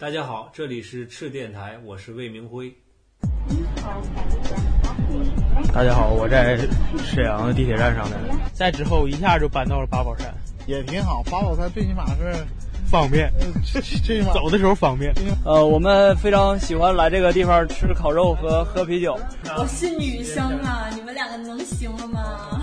大家好，这里是赤电台，我是魏明辉。大家好，我在沈阳的地铁站上的，在之后一下就搬到了八宝山，也挺好。八宝山最起码是方便，最起码 走的时候方便。呃，我们非常喜欢来这个地方吃烤肉和喝啤酒。我是女生啊，你们两个能行了吗？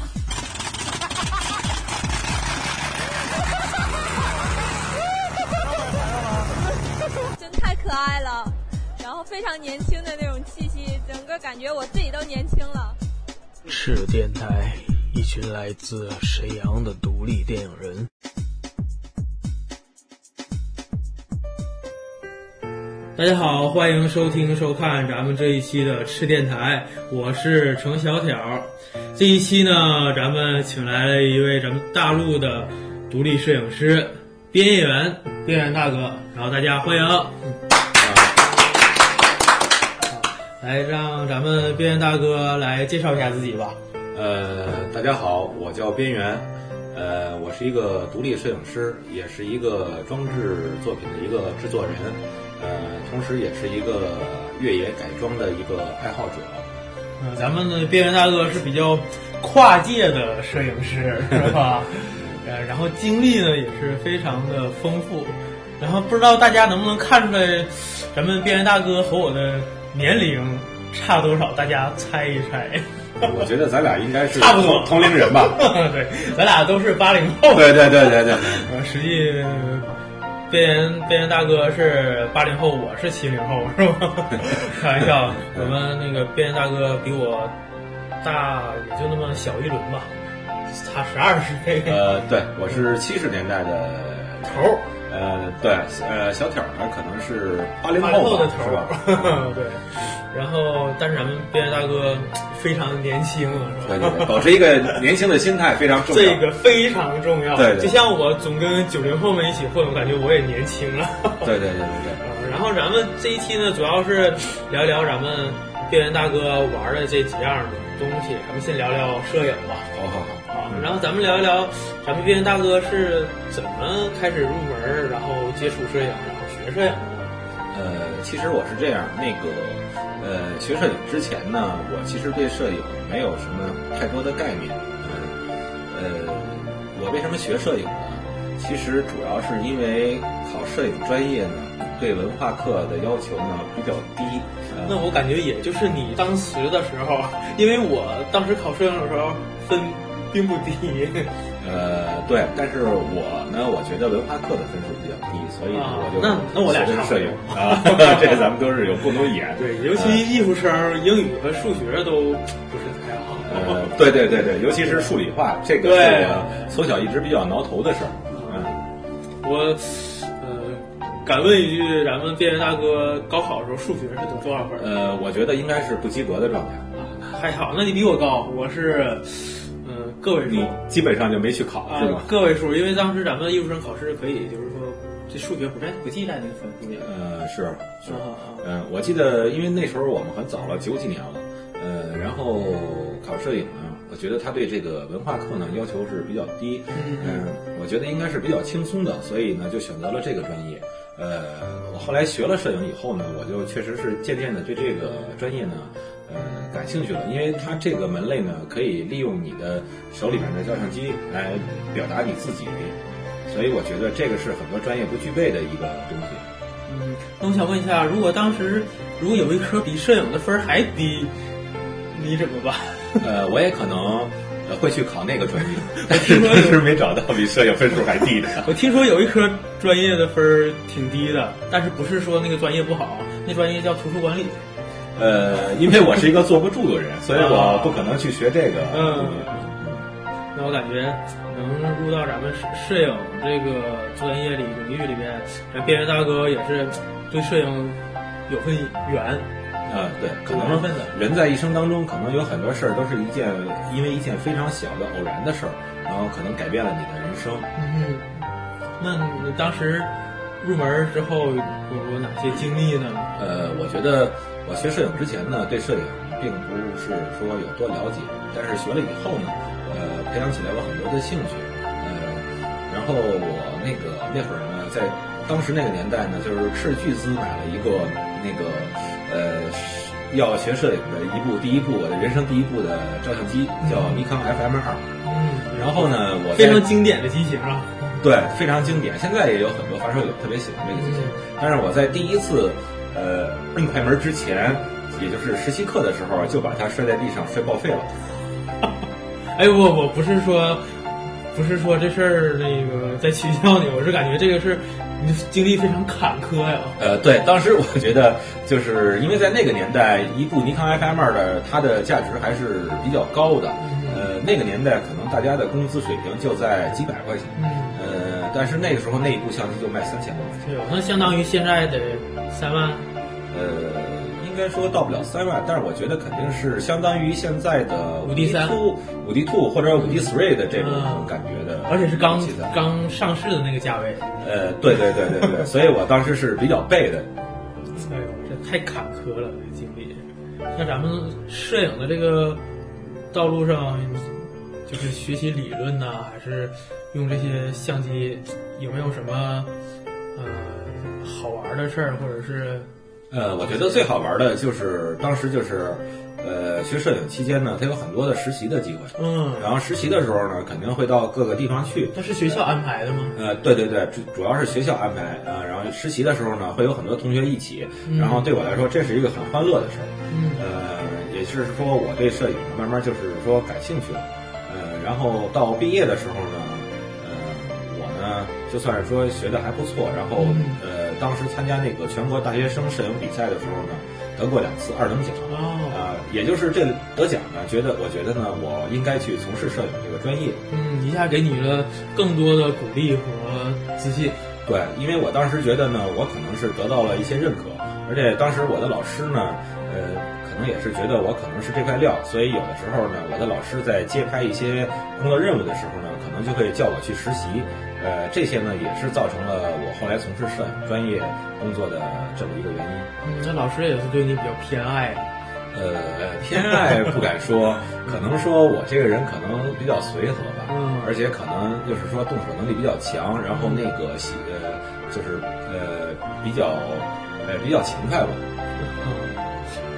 可爱了，然后非常年轻的那种气息，整个感觉我自己都年轻了。赤电台，一群来自沈阳的独立电影人。大家好，欢迎收听收看咱们这一期的赤电台，我是程小挑。这一期呢，咱们请来了一位咱们大陆的独立摄影师边缘边缘大哥，然后大家欢迎。来，让咱们边缘大哥来介绍一下自己吧。呃，大家好，我叫边缘，呃，我是一个独立摄影师，也是一个装置作品的一个制作人，呃，同时也是一个越野改装的一个爱好者。嗯，咱们的边缘大哥是比较跨界的摄影师，是吧？呃，然后经历呢也是非常的丰富，然后不知道大家能不能看出来，咱们边缘大哥和我的年龄差多少？大家猜一猜。我觉得咱俩应该是差不多同龄人吧？对，咱俩都是八零后。对对对对对。呃，实际边缘边缘大哥是八零后，我是七零后，是吧？开玩笑，我们那个边缘大哥比我大也就那么小一轮吧，差十二岁。呃，对，我是七十年代的头儿。呃，对，呃，小挑呢可能是八零后的头吧？对。然后，但是咱们边缘大哥非常年轻，是吧？对对对，保持一个年轻的心态非常重要。这个非常重要。对，就像我总跟九零后们一起混，我感觉我也年轻了。对对对对对。然后咱们这一期呢，主要是聊一聊咱们边缘大哥玩的这几样东西。咱们先聊聊摄影吧。好好好。好，然后咱们聊一聊咱们边缘大哥是怎么开始入门，然后接触摄影，然后学摄影的。呃，其实我是这样，那个。呃，学摄影之前呢，我其实对摄影没有什么太多的概念。嗯，呃，我为什么学摄影呢？其实主要是因为考摄影专业呢，对文化课的要求呢比较低。那我感觉也就是你当时的时候，因为我当时考摄影的时候分并不低。呃，对，但是我呢，我觉得文化课的分数比较低，所以我就那那我俩是摄影 啊，这咱们都是有共同语言。对，尤其艺术生英语和数学都不是太好。呃，对对对对，尤其是数理化，这个是我从小一直比较挠头的事儿。嗯，我呃，敢问一句，咱们边缘大哥高考的时候数学是得多少分？呃，我觉得应该是不及格的状态。还好，那你比我高，我是。个位数，基本上就没去考，是吧？个位数，因为当时咱们艺术生考试可以，就是说这数学不在不记在那个分数里。呃，是是，嗯，我记得，因为那时候我们很早了，九几年了，呃，然后考摄影呢，我觉得他对这个文化课呢要求是比较低，嗯，我觉得应该是比较轻松的，所以呢就选择了这个专业。呃，我后来学了摄影以后呢，我就确实是渐渐的对这个专业呢。呃，感兴趣了，因为它这个门类呢，可以利用你的手里面的照相机来表达你自己，所以我觉得这个是很多专业不具备的一个东西。嗯，那我想问一下，如果当时如果有一科比摄影的分还低，你怎么办？呃，我也可能会去考那个专业，但是 当时没找到比摄影分数还低的。我听说有一科专业的分挺低的，但是不是说那个专业不好，那专业叫图书管理。呃，因为我是一个坐不住的人，所以我不可能去学这个。嗯，那我感觉能入到咱们摄影这个专业里领域里边，咱边缘大哥也是对摄影有份缘。啊，对，可能人在一生当中，可能有很多事儿都是一件因为一件非常小的偶然的事儿，然后可能改变了你的人生。嗯，那你当时入门之后有哪些经历呢？呃，我觉得。我学摄影之前呢，对摄影并不是说有多了解，但是学了以后呢，呃，培养起来我很多的兴趣，呃，然后我那个那会儿呢，在当时那个年代呢，就是斥巨资买了一个那个呃要学摄影的一部第一部我的人生第一部的照相机，叫尼康 FM 二。嗯，然后呢，我非常经典的机型啊。对，非常经典。现在也有很多发烧友特别喜欢这个机型，但是我在第一次呃摁快门之前，也就是实习课的时候，就把它摔在地上摔报废了。哎，我我不是说，不是说这事儿那个在取笑你，我是感觉这个是你经历非常坎坷呀。呃，对，当时我觉得就是因为在那个年代，一部尼康 FM 二的它的价值还是比较高的。呃，那个年代可能大家的工资水平就在几百块钱。嗯。呃，但是那个时候那一部相机就卖三千多块钱。对，那相当于现在得三万。呃。应该说到不了三万，但是我觉得肯定是相当于现在的五 D 三、五 D Two 或者五 D Three 的这种感觉的，而且是刚刚上市的那个价位。呃，对对对对对，所以我当时是比较背的。哎呦，这太坎坷了，这经历。像咱们摄影的这个道路上，就是学习理论呢，还是用这些相机，有没有什么呃好玩的事儿，或者是？呃，我觉得最好玩的就是当时就是，呃，学摄影期间呢，他有很多的实习的机会。嗯。然后实习的时候呢，肯定会到各个地方去。那是学校安排的吗？呃，对对对，主主要是学校安排啊。然后实习的时候呢，会有很多同学一起。然后对我来说，这是一个很欢乐的事儿。嗯。呃，也是说我对摄影慢慢就是说感兴趣了。呃，然后到毕业的时候呢，呃，我呢就算是说学的还不错，然后呃。当时参加那个全国大学生摄影比赛的时候呢，得过两次二等奖。啊，也就是这得奖呢，觉得我觉得呢，我应该去从事摄影这个专业。嗯，一下给你了更多的鼓励和自信。对，因为我当时觉得呢，我可能是得到了一些认可，而且当时我的老师呢，呃，可能也是觉得我可能是这块料，所以有的时候呢，我的老师在接拍一些工作任务的时候呢，可能就会叫我去实习。呃，这些呢也是造成了我后来从事摄影专业工作的这么一个原因。嗯，那老师也是对你比较偏爱。呃，偏爱不敢说，可能说我这个人可能比较随和吧。嗯。而且可能就是说动手能力比较强，然后那个呃，就是呃比较呃比较勤快吧。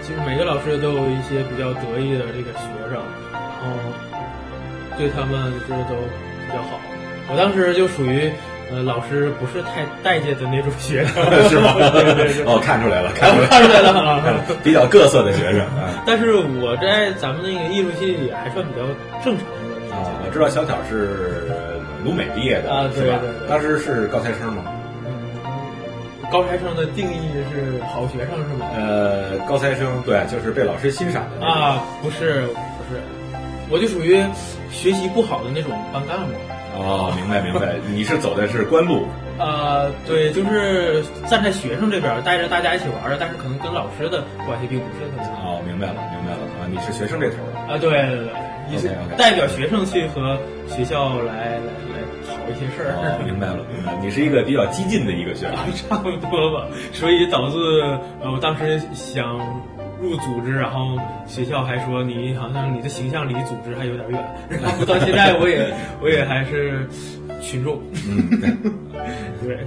嗯。其实每个老师都有一些比较得意的这个学生，然后对他们就是都比较好。我当时就属于，呃，老师不是太待见的那种学生，是吗？对对对。哦，看出来了，看出来了，看出来了啊，比较各色的学生啊。但是我在咱们那个艺术系也还算比较正常的啊。我知道小巧是鲁美毕业的啊，是吧？当时是高材生吗？嗯，高材生的定义是好学生是吗？呃，高材生对，就是被老师欣赏的啊，不是不是，我就属于学习不好的那种班干部。哦，明白明白，你是走的是官路。呃，对，就是站在学生这边，带着大家一起玩的，但是可能跟老师的关系并不是特别好。哦，明白了明白了啊，你是学生这头啊？对对对，你是代表学生去和学校来来来讨一些事儿。哦，明白了明白了，你是一个比较激进的一个学生，差不多吧。所以导致呃，我当时想。入组织，然后学校还说你好像你的形象离组织还有点远，然后到现在我也 我也还是群众。嗯对，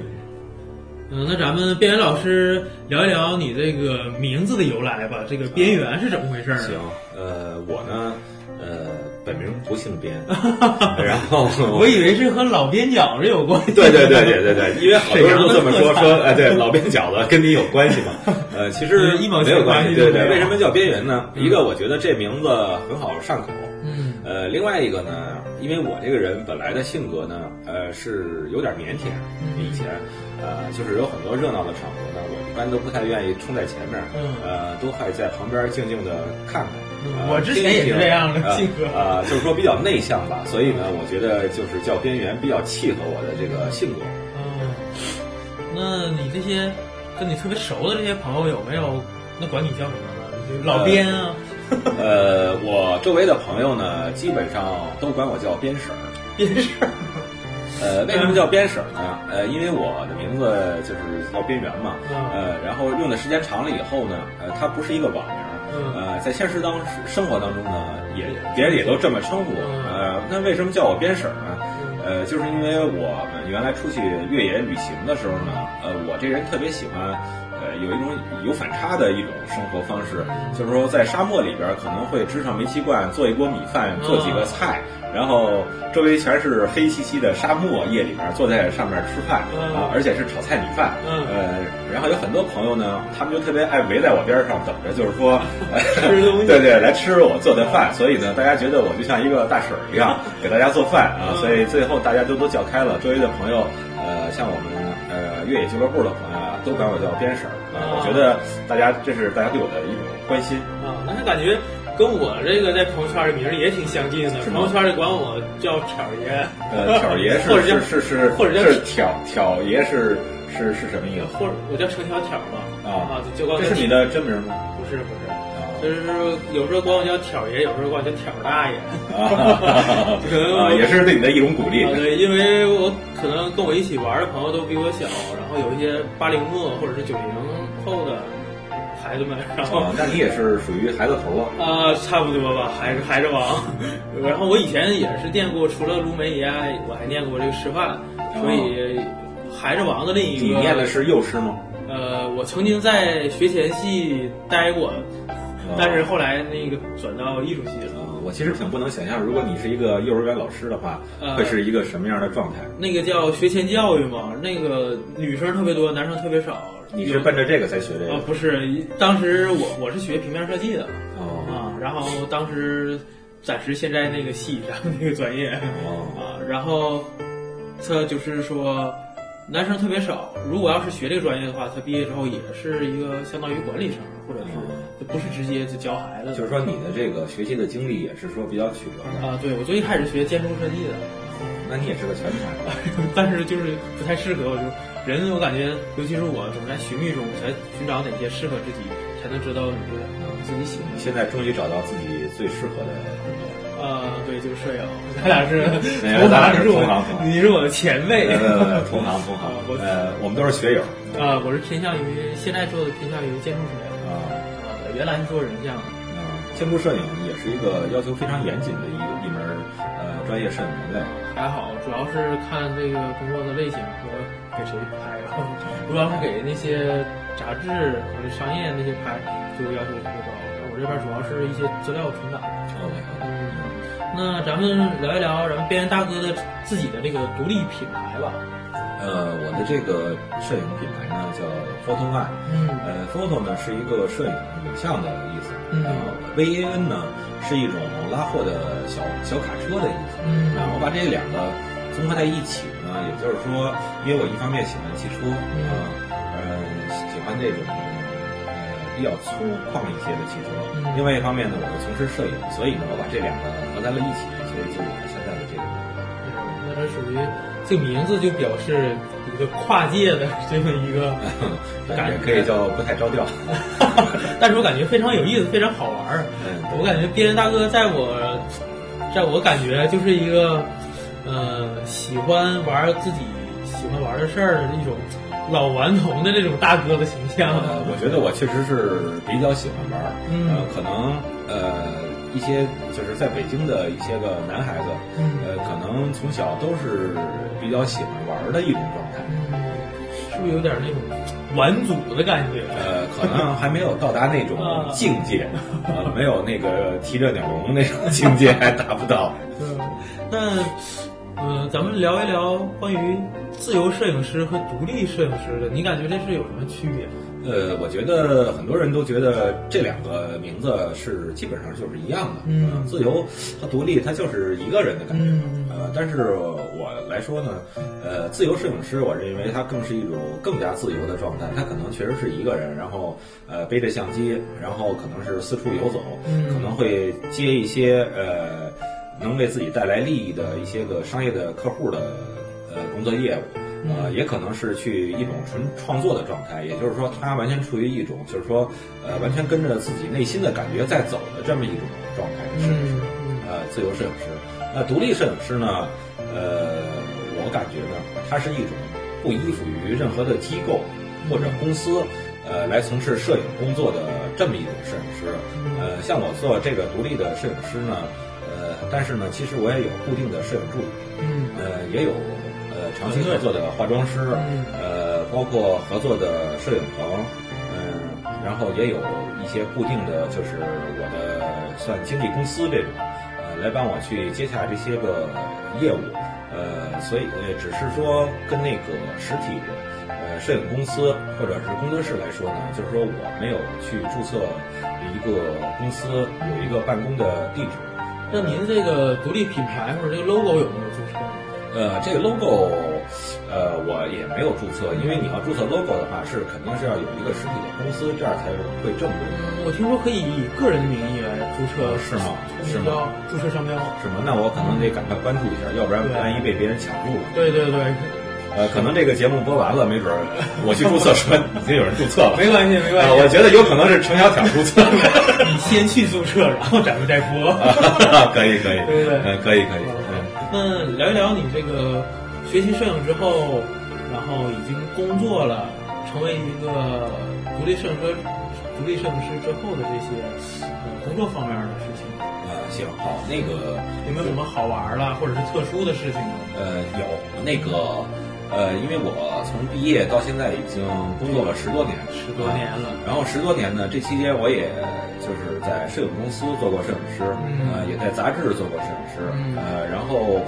嗯，那咱们边缘老师聊一聊你这个名字的由来吧。这个边缘是怎么回事呢？行，呃，我呢，呃。本名不姓边，然后 我以为是和老边角子有关系。对对对对对对，因为好多人都这么说说，哎，对，老边角子跟你有关系吗？呃，其实没有关系。对对，为什么叫边缘呢？一个我觉得这名字很好上口，嗯，呃，另外一个呢，因为我这个人本来的性格呢，呃，是有点腼腆，以前，呃，就是有很多热闹的场合呢，我一般都不太愿意冲在前面，嗯，呃，都会在旁边静静的看看。我之前也是这样的性格啊，就是说比较内向吧，所以呢，我觉得就是叫边缘比较契合我的这个性格。嗯，那你这些跟你特别熟的这些朋友有没有？那管你叫什么呢？老边啊？呃，我周围的朋友呢，基本上都管我叫边婶儿。边婶儿。呃，为什么叫边婶呢？呃，因为我的名字就是叫边缘嘛。呃，然后用的时间长了以后呢，呃，它不是一个网名。呃，在现实当生活当中呢，也别人也都这么称呼我。呃，那为什么叫我边婶呢？呃，就是因为我们原来出去越野旅行的时候呢，呃，我这人特别喜欢。呃，有一种有反差的一种生活方式，就是说在沙漠里边可能会支上煤气罐，做一锅米饭，做几个菜，然后周围全是黑漆漆的沙漠，夜里边坐在上面吃饭啊，而且是炒菜米饭。呃，然后有很多朋友呢，他们就特别爱围在我边上等着，就是说 吃东西，对对，来吃我做的饭。所以呢，大家觉得我就像一个大婶儿一样 给大家做饭啊，所以最后大家都都叫开了，周围的朋友，呃，像我们呃越野俱乐部的朋友啊。都管我叫边婶儿啊，我觉得大家这是大家对我的一种关心啊。那感觉跟我这个在朋友圈的名儿也挺相近的。朋友圈里管我叫 挑爷，呃，挑爷是是是是，或者叫挑挑爷是是是什么意思？或者我叫程挑挑吧啊，就管这是你的真名吗？不是不是。就是有时候管我叫挑爷，有时候管我叫挑大爷，可能也是对你的一种鼓励。对，因为我可能跟我一起玩的朋友都比我小，然后有一些八零末或者是九零后的孩子们，然后那你也是属于孩子头了啊，差不多吧，孩子孩子王。然后我以前也是念过，除了卢梅爷，我还念过这个师范，所以孩子王的另一个。你念的是幼师吗？呃，我曾经在学前系待过。但是后来那个转到艺术系了。我其实挺不能想象，如果你是一个幼儿园老师的话，会是一个什么样的状态？那个叫学前教育嘛，那个女生特别多，男生特别少。你是奔着这个才学这个？啊，不是，当时我我是学平面设计的。哦。啊，然后当时暂时现在那个系上那个专业。哦。啊，然后他就是说。男生特别少，如果要是学这个专业的话，他毕业之后也是一个相当于管理层，或者是不是直接就教孩子。就是说，你的这个学习的经历也是说比较曲折的啊。对，我最一开始学建筑设计的，那你也是个全才，但是就是不太适合。我就人，我感觉，尤其是我，总在寻觅中才寻找哪些适合自己，才能知道哪个自己喜欢。现在终于找到自己最适合的。呃，对，就 是摄影，咱俩是同行，你是我，你是我的前辈，同行 同行。呃，我们都是学友。啊，我是偏向于现在做的偏向于建筑摄影啊，啊，原来是做人像的。啊，建筑摄影也是一个要求非常严谨的一一门呃专业摄影门类。还好，主要是看这个工作的类型和给谁拍。如果 要是给那些杂志或者商业那些拍，就要求特别高。我这边主要是一些资料存档。嗯。那咱们聊一聊咱们边缘大哥的自己的这个独立品牌吧。呃，我的这个摄影品牌呢叫 Photo One。嗯。呃，Photo 呢是一个摄影影像的意思。嗯。然后 VAN 呢是一种拉货的小小卡车的意思。嗯。然后我把这两个综合在一起呢，也就是说，因为我一方面喜欢汽车啊，呃，喜欢这种。比较粗犷一些的汽车，另外一方面呢，我又从事摄影，所以呢，我把这两个合在了一起，所以就有了现在的这个。那这属于这个名字就表示一个跨界的 这么一个 感觉，可以叫不太着调，但是我感觉非常有意思，非常好玩儿。我感觉边缘大哥在我，在我感觉就是一个呃喜欢玩自己喜欢玩的事儿的一种。老顽童的这种大哥的形象，我觉得我确实是比较喜欢玩儿。呃，可能呃一些就是在北京的一些个男孩子，呃，可能从小都是比较喜欢玩的一种状态。是不是有点那种玩祖的感觉？呃，可能还没有到达那种境界，呃，没有那个提着鸟笼那种境界还达不到。那。嗯，咱们聊一聊关于自由摄影师和独立摄影师的，你感觉这是有什么区别？呃，我觉得很多人都觉得这两个名字是基本上就是一样的。嗯，自由和独立，它就是一个人的感觉。呃，但是我来说呢，呃，自由摄影师，我认为它更是一种更加自由的状态。他可能确实是一个人，然后呃背着相机，然后可能是四处游走，可能会接一些呃。能为自己带来利益的一些个商业的客户的呃工作业务，呃，也可能是去一种纯创作的状态，也就是说，他完全处于一种就是说，呃，完全跟着自己内心的感觉在走的这么一种状态的摄影师，呃，自由摄影师。那独立摄影师呢？呃，我感觉呢，他是一种不依附于任何的机构或者公司，呃，来从事摄影工作的这么一种摄影师。呃，像我做这个独立的摄影师呢。呃，但是呢，其实我也有固定的摄影助理，嗯呃，也有呃长期合作的化妆师，嗯呃，包括合作的摄影棚，嗯、然后也有一些固定的，就是我的算经纪公司这种，呃，来帮我去接洽这些个业务，呃，所以呃，只是说跟那个实体呃摄影公司或者是工作室来说呢，就是说我没有去注册一个公司，有一个办公的地址。那您这个独立品牌或者这个 logo 有没有注册呢？呃，这个 logo，呃，我也没有注册，因为你要注册 logo 的话，是肯定是要有一个实体的公司，这样才会正规。嗯，我听说可以以个人的名义来注册，是吗是吗注册商标。是吗？那我可能得赶快关注一下，要不然万一被别人抢注了。对对对，呃，可能这个节目播完了，没准儿我去注册说 已经有人注册了。没关系没关呃，系。我觉得有可能是程小挑注册的。你先去注册，然后咱们再播。可以可以，对不对嗯，可以可以，嗯。那聊一聊你这个学习摄影之后，然后已经工作了，成为一个独立摄影师、独立摄影师之后的这些呃工作方面的事情，呃，行，好，那个有没有什么好玩的或者是特殊的事情呢？呃，有那个呃，因为我从毕业到现在已经工作了十多年，十多年了。啊然后十多年呢，这期间我也就是在摄影公司做过摄影师，嗯。呃，也在杂志做过摄影师，嗯。呃，然后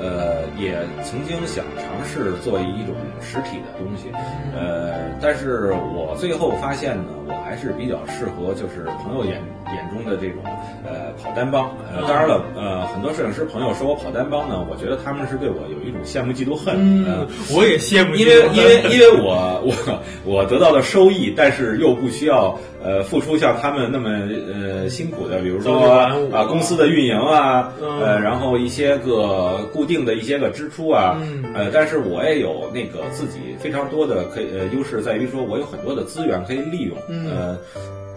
呃，也曾经想尝试做一种实体的东西，呃，但是我最后发现呢，我还是比较适合就是朋友眼眼中的这种呃跑单帮，呃，当然了，呃，很多摄影师朋友说我跑单帮呢，我觉得他们是对我有一种羡慕嫉妒恨，呃嗯，我也羡慕，因为因为因为我我我得到了收益，但是又不需要呃付出像他们那么呃辛苦的，比如说啊公司的运营啊，嗯呃然后一些个固定的一些个支出啊，嗯呃但是我也有那个自己非常多的可以呃优势在于说我有很多的资源可以利用，嗯呃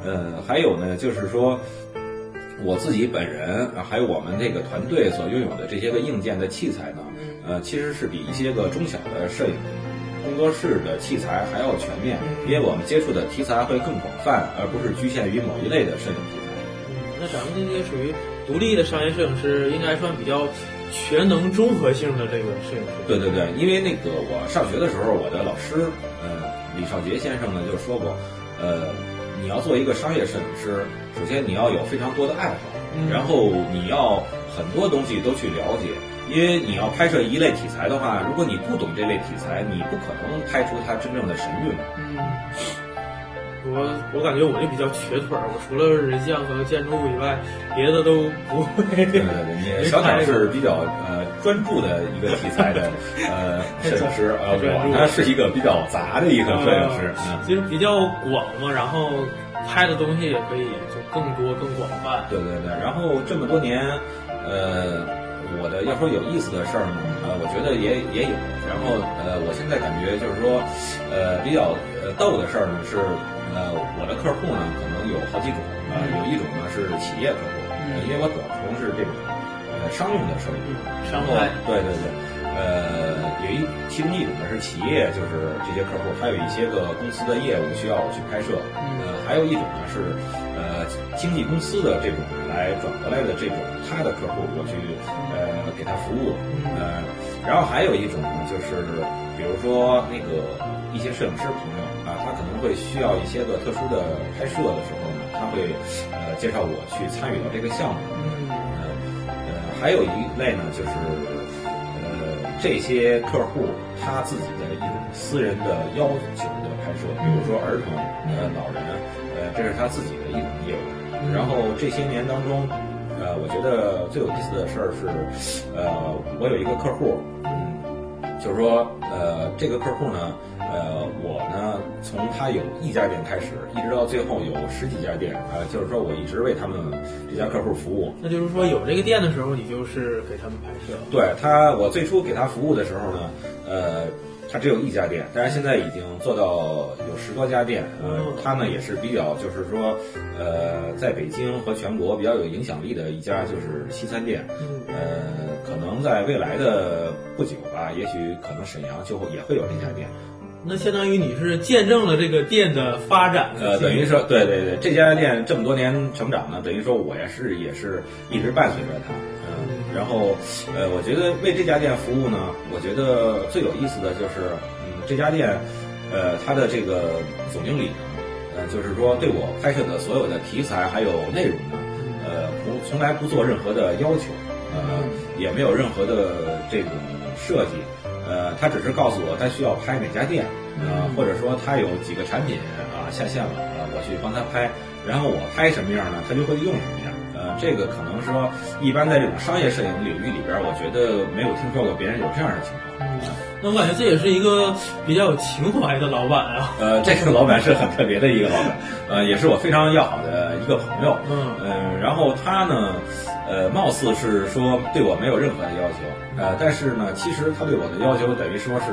呃还有呢就是说。我自己本人啊，还有我们这个团队所拥有的这些个硬件的器材呢，呃，其实是比一些个中小的摄影工作室的器材还要全面，因为我们接触的题材会更广泛，而不是局限于某一类的摄影题材。嗯，那咱们这些属于独立的商业摄影师，应该算比较全能综合性的这个摄影师。对对对，因为那个我上学的时候，我的老师呃李少杰先生呢就说过，呃，你要做一个商业摄影师，首先你要有非常多的爱好，嗯然后你要很多东西都去了解。因为你要拍摄一类题材的话，如果你不懂这类题材，你不可能拍出它真正的神韵。嗯，我我感觉我就比较瘸腿儿，我除了人像和建筑物以外，别的都不会。对对对，你 小鸟是比较呃专注的一个题材的 呃摄影师，呃，我呢是一个比较杂的一个摄影师。嗯，其实比较广嘛，然后拍的东西也可以就更多更广泛。对对对，然后这么多年，呃，我的要说有意思的事儿呢，呃，我觉得也也有。然后呃，我现在感觉就是说，呃，比较呃逗的事儿呢是，呃，我的客户呢可能有好几种，呃，有一种呢是企业客户，呃因为我主要从事这种呃商用的摄影，商然后对对对，呃，有一其中一种呢是企业，就是这些客户，还有一些个公司的业务需要我去拍摄，呃，还有一种呢是呃经纪公司的这种来转过来的这种他的客户，我去呃给他服务，呃，然后还有一种呢就是比如说那个一些摄影师朋友啊，他可能会需要一些个特殊的拍摄的时候呢，他会呃介绍我去参与到这个项目，嗯呃，还有一类呢，就是呃这些客户他自己的一种私人的要求的拍摄，比如说儿童、呃老人，呃这是他自己的一种业务。然后这些年当中，呃，我觉得最有意思的事儿是，呃，我有一个客户，嗯，就是说，呃，这个客户呢，呃，我呢，从他有一家店开始，一直到最后有十几家店，啊、就是说我一直为他们这家客户服务。那就是说有这个店的时候，你就是给他们拍摄。对他，我最初给他服务的时候呢，呃，他只有一家店，但是现在已经做到有十多家店。呃，他呢也是比较，就是说，呃，在北京和全国比较有影响力的一家就是西餐店。呃，可能在未来的不久吧，也许可能沈阳就会也会有这家店。那相当于你是见证了这个店的发展，呃，等于说，对对对，这家店这么多年成长呢，等于说我也是也是一直伴随着它，嗯，然后，呃，我觉得为这家店服务呢，我觉得最有意思的就是，嗯，这家店，呃，它的这个总经理呢，呃，就是说对我拍摄的所有的题材还有内容呢，呃，不从来不做任何的要求，呃，也没有任何的这种设计。呃，他只是告诉我他需要拍哪家店，呃，或者说他有几个产品啊下线了，呃，我去帮他拍，然后我拍什么样呢，他就会用什么样。呃，这个可能说一般在这种商业摄影领域里边，我觉得没有听说过别人有这样的情况。那我感觉这也是一个比较有情怀的老板啊。呃，这个老板是很特别的一个老板，呃，也是我非常要好的一个朋友。嗯，呃，然后他呢，呃，貌似是说对我没有任何的要求，呃，但是呢，其实他对我的要求等于说是，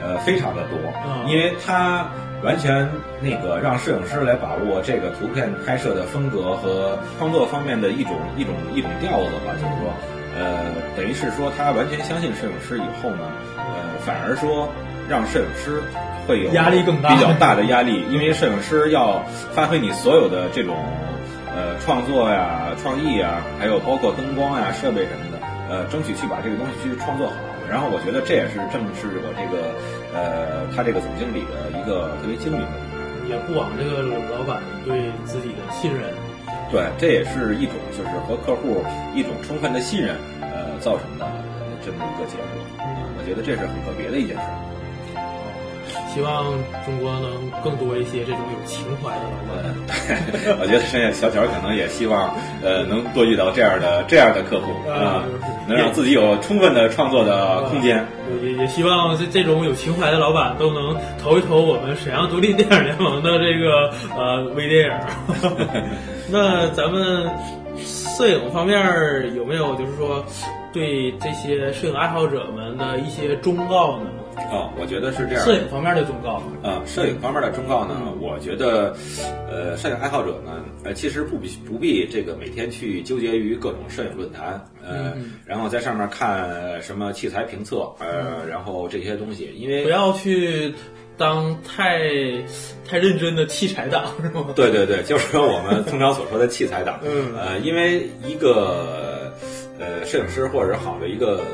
呃，非常的多，因为他完全那个让摄影师来把握这个图片拍摄的风格和创作方面的一种一种一种调子吧，就是说，呃，等于是说他完全相信摄影师以后呢。呃反而说，让摄影师会有压力更大，比较大的压力，因为摄影师要发挥你所有的这种呃创作呀、创意呀，还有包括灯光呀、设备什么的，呃，争取去把这个东西去创作好。然后我觉得这也是正是我这个呃他这个总经理的一个特别精明的地方，也不枉这个老板对自己的信任。对，这也是一种就是和客户一种充分的信任呃造成的这么一个结果。我觉得这是很特别的一件事。希望中国能更多一些这种有情怀的老板。对，我觉得剩下小乔可能也希望，呃，能多遇到这样的这样的客户啊，能让自己有充分的创作的空间。也也希望这这种有情怀的老板都能投一投我们沈阳独立电影联盟的这个呃微电影。那咱们摄影方面有没有就是说？对这些摄影爱好者们的一些忠告呢？啊，我觉得是这样。摄影方面的忠告啊，摄影方面的忠告呢，我觉得，呃，摄影爱好者呢，呃，其实不必不必这个每天去纠结于各种摄影论坛，呃，然后在上面看什么器材评测，呃，然后这些东西，因为不要去当太太认真的器材党，是吗？对对对，就是说我们通常所说的器材党，嗯，呃，因为一个。呃，摄影师或者是好的一个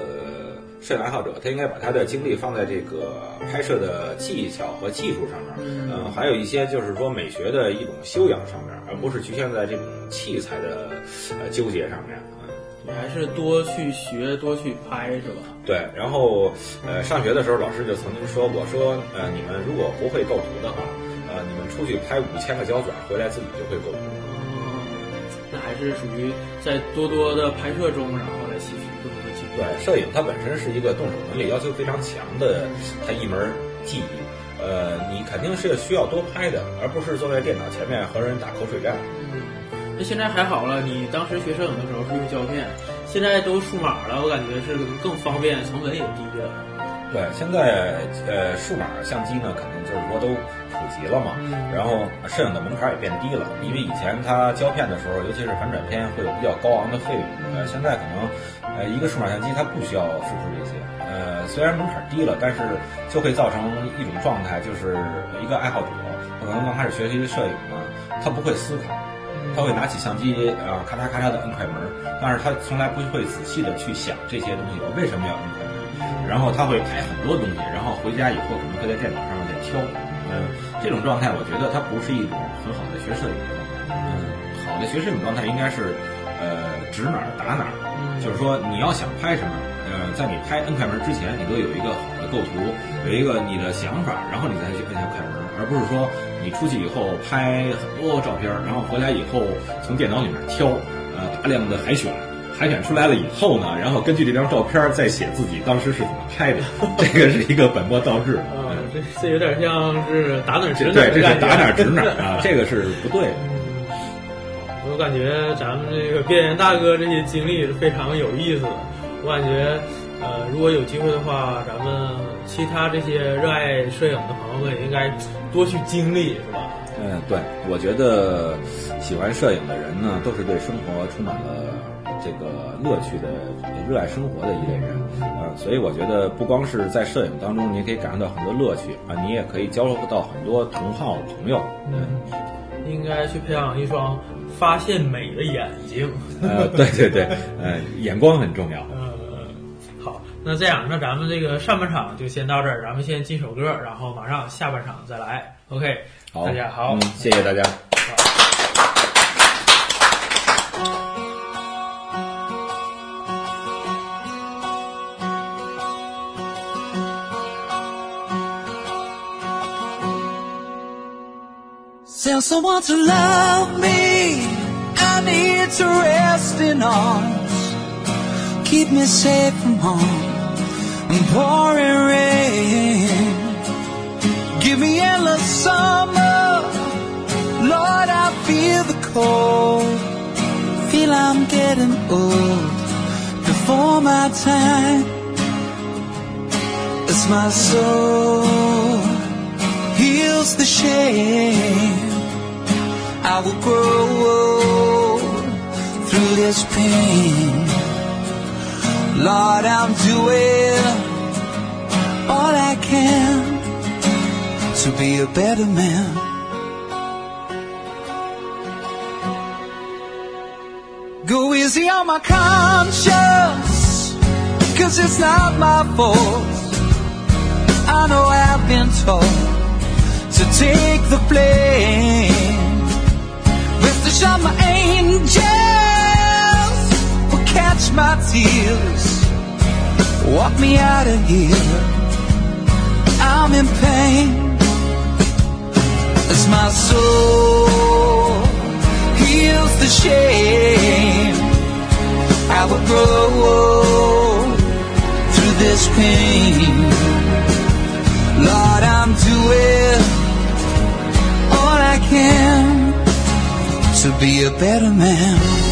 摄影爱好者，他应该把他的精力放在这个拍摄的技巧和技术上面，嗯，还有一些就是说美学的一种修养上面，而不是局限在这种器材的呃纠结上面。你还是多去学，多去拍，是吧？对。然后，呃，上学的时候，老师就曾经说过，说呃，你们如果不会构图的话，呃，你们出去拍五千个胶卷，回来自己就会构图。那还是属于在多多的拍摄中，然后。对，摄影它本身是一个动手能力要求非常强的，它一门技艺。呃，你肯定是需要多拍的，而不是坐在电脑前面和人打口水战。嗯，那现在还好了，你当时学摄影的时候是用胶片，现在都数码了，我感觉是更方便，成本也低了。对，现在呃，数码相机呢，肯定就是说都。普及了嘛，然后摄影的门槛也变低了，因为以前它胶片的时候，尤其是反转片会有比较高昂的费用，呃，现在可能，呃，一个数码相机它不需要付出这些，呃，虽然门槛低了，但是就会造成一种状态，就是一个爱好者，可能刚开始学习摄影呢，他不会思考，他会拿起相机啊，咔嚓咔嚓的摁快门，但是他从来不会仔细的去想这些东西，我为什么要摁快门，然后他会拍很多东西，然后回家以后可能会在电脑上面再挑。嗯，这种状态我觉得它不是一种很好的学摄影的状态。嗯，好的学摄影状态应该是，呃，指哪儿打哪儿。就是说你要想拍什么，呃，在你拍摁快门之前，你都有一个好的构图，有一个你的想法，然后你再去摁下快门，而不是说你出去以后拍很多照片，然后回来以后从电脑里面挑，呃，大量的海选。海选出来了以后呢，然后根据这张照片再写自己当时是怎么拍的，这个是一个本末倒置。啊，这这有点像是打哪指哪对，这是打哪指哪啊，这个是不对的。我感觉咱们这个边缘大哥这些经历是非常有意思的。我感觉，呃，如果有机会的话，咱们其他这些热爱摄影的朋友们也应该多去经历，是吧？嗯，对，我觉得喜欢摄影的人呢，都是对生活充满了。这个乐趣的、热爱生活的一类人啊、所以我觉得不光是在摄影当中，你可以感受到很多乐趣啊，你也可以交流到很多同好朋友。嗯，应该去培养一双发现美的眼睛。呃，对对对，呃，眼光很重要。嗯，好，那这样，那咱们这个上半场就先到这儿，咱们先进首歌，然后马上下半场再来。OK，好，大家好，嗯，谢谢大家。Tell someone to love me. Need to rest in arms. Keep me safe from harm and pouring rain. Give me endless summer. Lord, I feel the cold. Feel I'm getting old before my time. As my soul heals the shame. I will grow through this pain. Lord, I'm doing all I can to be a better man. Go easy on my conscience, cause it's not my fault. I know I've been told to take the blame. Rest assured my angels will catch my tears. Walk me out of here. I'm in pain as my soul heals the shame. I will grow through this pain. Lord, I'm doing all I can to be a better man.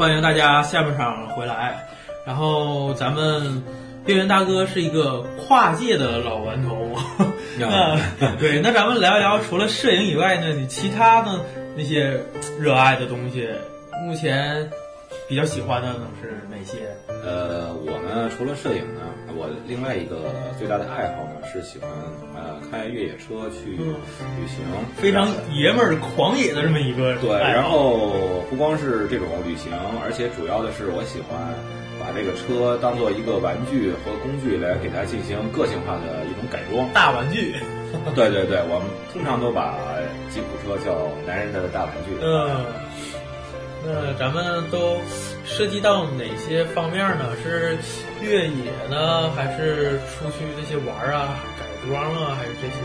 欢迎大家下半场回来。然后咱们边缘大哥是一个跨界的老顽童，那 对，那咱们聊一聊除了摄影以外呢，你其他的那些热爱的东西，目前比较喜欢的呢是哪些？呃，我呢，除了摄影呢，我另外一个最大的爱好呢是喜欢呃开越野车去旅行，非常爷们儿、狂野的这么一个对。然后不光是这种旅行，而且主要的是我喜欢把这个车当做一个玩具和工具来给它进行个性化的一种改装。大玩具，对对对，我们通常都把吉普车叫男人的大玩具。嗯，那咱们都涉及到哪些方面呢？是越野呢，还是出去这些玩啊、改装啊，还是这些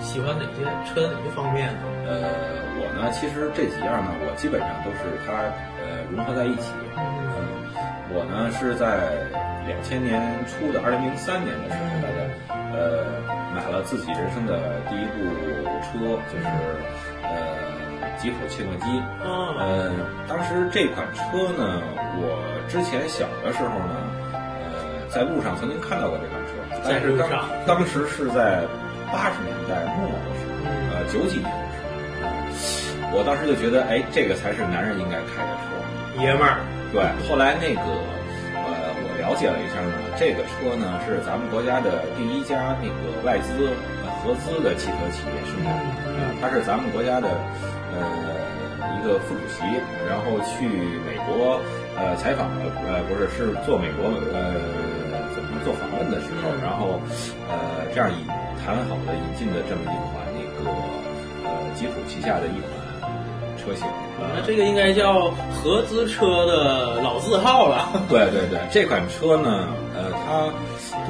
喜欢哪些车哪些方面呢？呃，我呢，其实这几样呢，我基本上都是它呃融合在一起。嗯，我呢是在两千年初的二零零三年的时候，大概呃买了自己人生的第一部车，就是吉普切诺基。嗯，呃，当时这款车呢，我之前小的时候呢，呃，在路上曾经看到过这款车，但是当当时是在八十年代末的时候，呃，九几年的时候，呃我当时就觉得，哎，这个才是男人应该开的车。爷们儿，对，后来那个呃，我了解了一下呢，这个车呢是咱们国家的第一家那个外资呃合资的汽车企业生产的，呃，它是咱们国家的呃一个副主席，然后去美国呃采访的，呃不是是做美国呃怎么做访问的时候，然后呃这样引谈好的引进的这么一款那个呃吉普旗下的一款车型，呃那这个应该叫合资车的老字号了。对对对，这款车呢，呃，它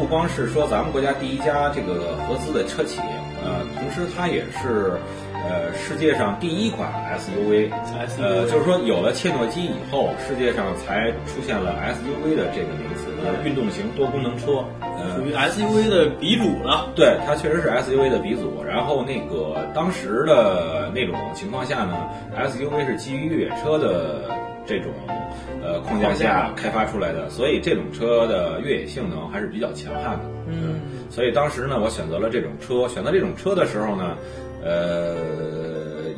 不光是说咱们国家第一家这个合资的车企，呃，同时它也是呃世界上第一款 SUV。呃，就是说有了切诺基以后，世界上才出现了 SUV 的这个名词，就是运动型多功能车。呃属，于 SUV 的鼻祖了。对，它确实是 SUV 的鼻祖。然后那个当时的那种情况下呢，SUV 是基于越野车的这种呃框架下开发出来的，所以这种车的越野性能还是比较强悍的。嗯，所以当时呢，我选择了这种车。选择这种车的时候呢，呃，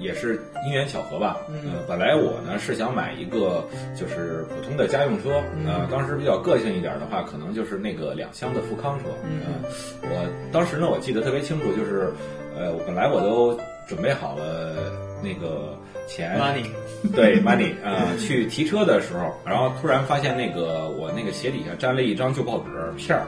也是因缘巧合吧。呃，本来我呢是想买一个就是普通的家用车，呃，当时比较个性一点的话，可能就是那个两厢的富康车。呃，我当时呢，我记得特别清楚，就是呃，本来我都准备好了那个钱 Money 对 money 呃，去提车的时候，然后突然发现那个我那个鞋底下粘了一张旧报纸片儿，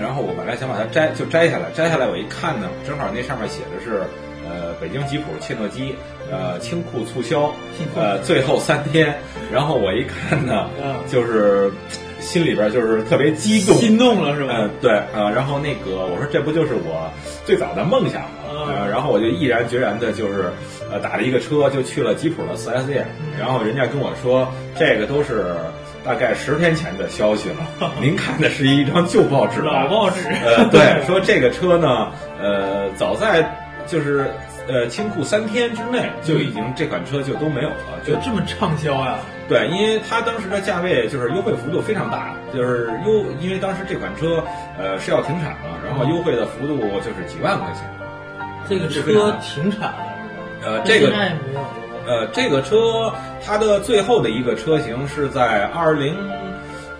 然后我本来想把它摘就摘下来，摘下来我一看呢，正好那上面写的是呃北京吉普切诺基呃清库促销呃最后三天，然后我一看呢，嗯就是心里边就是特别激动，心动了是吧？呃，对，呃，然后那个我说这不就是我最早的梦想吗？呃，然后我就毅然决然的，就是呃打了一个车就去了吉普的 4S 店，然后人家跟我说这个都是大概十天前的消息了，您看的是一张旧报纸，老报纸呃，对，说这个车呢，呃，早在就是呃清库三天之内就已经这款车就都没有了，就就这么畅销呀？对，因为它当时的价位就是优惠幅度非常大，就是优，因为当时这款车呃是要停产了，然后优惠的幅度就是几万块钱。这个车停产了？呃，这个。呃这个车它的最后的一个车型是在二零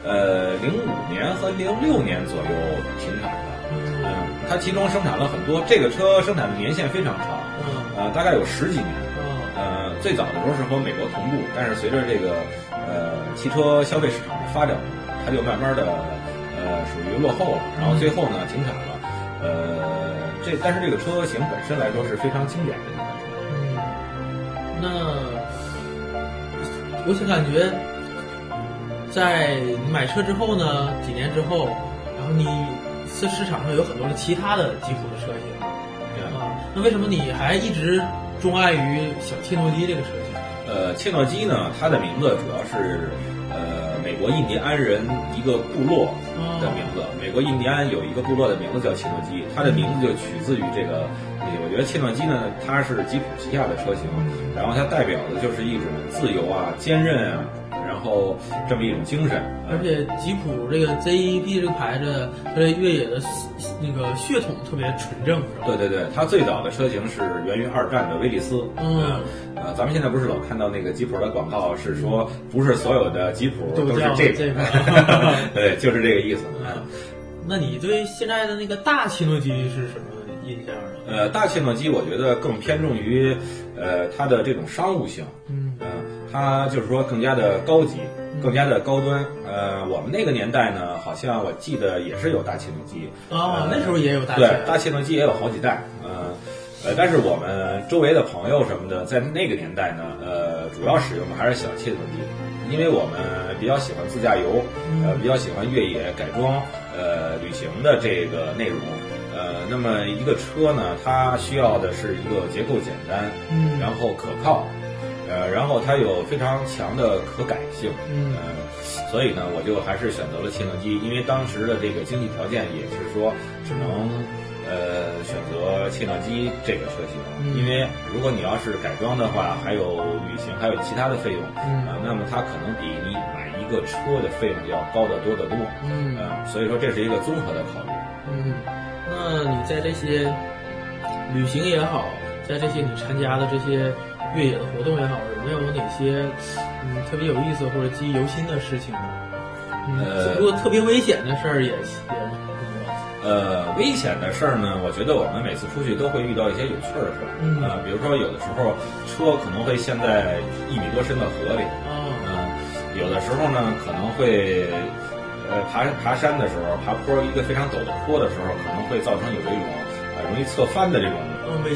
呃零五年和零六年左右停产的。嗯，它其中生产了很多，这个车生产的年限非常长，嗯呃，大概有十几年。嗯呃，最早的时候是和美国同步，但是随着这个呃汽车消费市场的发展，它就慢慢的呃属于落后了，然后最后呢停产了。呃，这但是这个车型本身来说是非常经典的一款车。嗯，那我想感觉，在你买车之后呢，几年之后，然后你市市场上有很多的其他的吉普的车型啊，那为什么你还一直钟爱于小切诺基这个车型？呃，切诺基呢，它的名字主要是呃美国印第安人一个部落的名字。美国印第安有一个部落的名字叫切诺基，它的名字就取自于这个。我觉得切诺基呢，它是吉普旗下的车型，然后它代表的就是一种自由啊、坚韧啊，然后这么一种精神。而且吉普这个 ZEB 这个牌子，它的越野的那个血统特别纯正，是吧？对对对，它最早的车型是源于二战的威利斯。嗯，呃，咱们现在不是老看到那个吉普的广告，是说不是所有的吉普都都是这个，叫这个 对，就是这个意思。嗯那你对现在的那个大切诺基是什么印象呢？呃，大切诺基我觉得更偏重于，呃，它的这种商务性，嗯呃，它就是说更加的高级，更加的高端。呃，我们那个年代呢，好像我记得也是有大切诺基，啊，呃那时候也有大对，大切诺基也有好几代，呃，呃，但是我们周围的朋友什么的，在那个年代呢，呃，主要使用的还是小切诺基，因为我们比较喜欢自驾游，呃，比较喜欢越野改装，呃，旅行的这个内容。呃，那么一个车呢，它需要的是一个结构简单，嗯。然后可靠，呃，然后它有非常强的可改性，嗯呃，所以呢，我就还是选择了切诺基，因为当时的这个经济条件也是说只能呃，选择切诺基这个车型，嗯因为如果你要是改装的话，还有旅行，还有其他的费用，嗯啊，那么它可能比你买一个车的费用要高得多得多，嗯呃，所以说这是一个综合的考虑。嗯，那你在这些旅行也好，在这些你参加的这些越野的活动也好，有没有哪些嗯特别有意思或者记忆犹新的事情呢？嗯，呃如果特别危险的事儿也也？呃，危险的事儿呢，我觉得我们每次出去都会遇到一些有趣儿的事儿。嗯呃，比如说有的时候车可能会陷在一米多深的河里，哦，嗯、有的时候呢可能会，呃，爬爬山的时候，爬坡一个非常陡的坡的时候，可能会造成有这种呃容易侧翻的这种、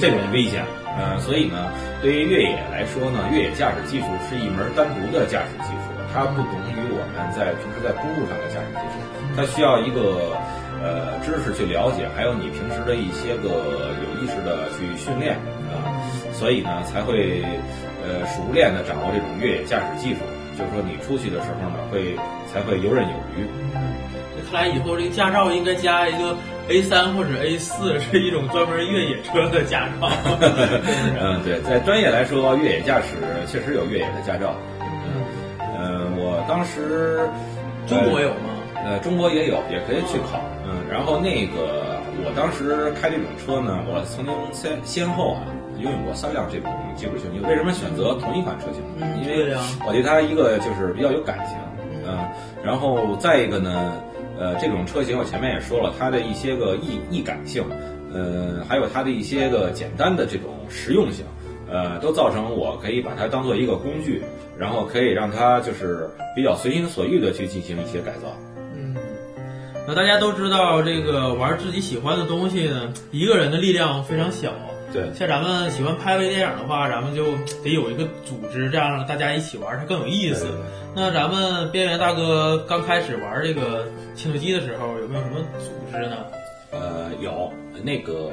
这种危险。呃，所以呢，对于越野来说呢，越野驾驶技术是一门单独的驾驶技术，它不同于我们在平时在公路上的驾驶技术，它需要一个。呃，知识去了解，还有你平时的一些个有意识的去训练啊、所以呢才会呃熟练的掌握这种越野驾驶技术。就是说你出去的时候呢，会才会游刃有余。那看来以后这个驾照应该加一个 A 三或者 A 四，是一种专门越野车的驾照。嗯，对，在专业来说，越野驾驶确实有越野的驾照。嗯，呃，我当时中国有吗？呃，中国也有，也可以去考。嗯，然后那个我当时开这种车呢，我曾经先先后啊拥有过三辆这种吉普车型。为什么选择同一款车型？嗯因为我对它一个就是比较有感情，嗯，然后再一个呢，呃，这种车型我前面也说了，它的一些个易易感性，呃，还有它的一些个简单的这种实用性。呃，都造成我可以把它当做一个工具，然后可以让它就是比较随心所欲的去进行一些改造。嗯，那大家都知道，这个玩自己喜欢的东西呢，一个人的力量非常小。对，像咱们喜欢拍微电影的话，咱们就得有一个组织，这样大家一起玩它更有意思。那咱们边缘大哥刚开始玩这个切诺基的时候，有没有什么组织呢？呃，有那个，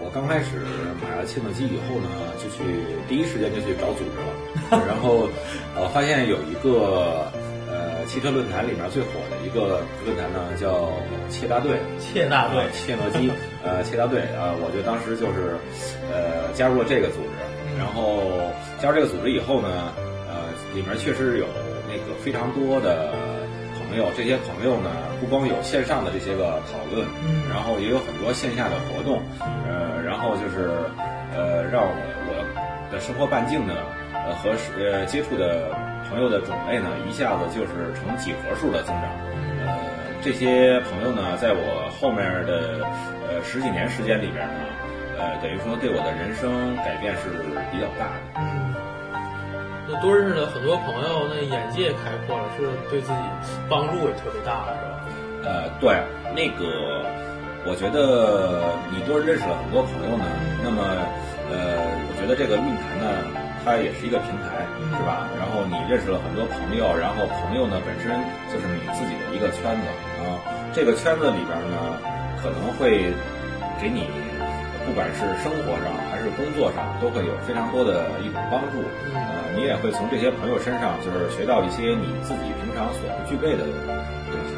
我刚开始买了切诺基以后呢，就去第一时间就去找组织了，然后呃发现有一个呃汽车论坛里面最火的一个论坛呢，叫切大队。切大队呃，切诺基，呃，切大队啊、我就当时就是，呃，加入了这个组织。然后加入这个组织以后呢，呃，里面确实有那个非常多的朋友，这些朋友呢，不光有线上的这些个讨论，嗯然后也有很多线下的活动，呃，然后就是，呃，让我我的生活半径呢，呃，和呃接触的朋友的种类呢，一下子就是呈几何数的增长。呃，这些朋友呢，在我后面的呃十几年时间里边呢，呃，等于说对我的人生改变是比较大的。多认识了很多朋友，那眼界开阔了，是对自己帮助也特别大，是吧？呃，对，那个，我觉得你多认识了很多朋友呢，那么，呃，我觉得这个论坛呢，它也是一个平台，是吧？然后你认识了很多朋友，然后朋友呢本身就是你自己的一个圈子啊，这个圈子里边呢，可能会给你。不管是生活上还是工作上，都会有非常多的一种帮助。呃，你也会从这些朋友身上，就是学到一些你自己平常所不具备的东西。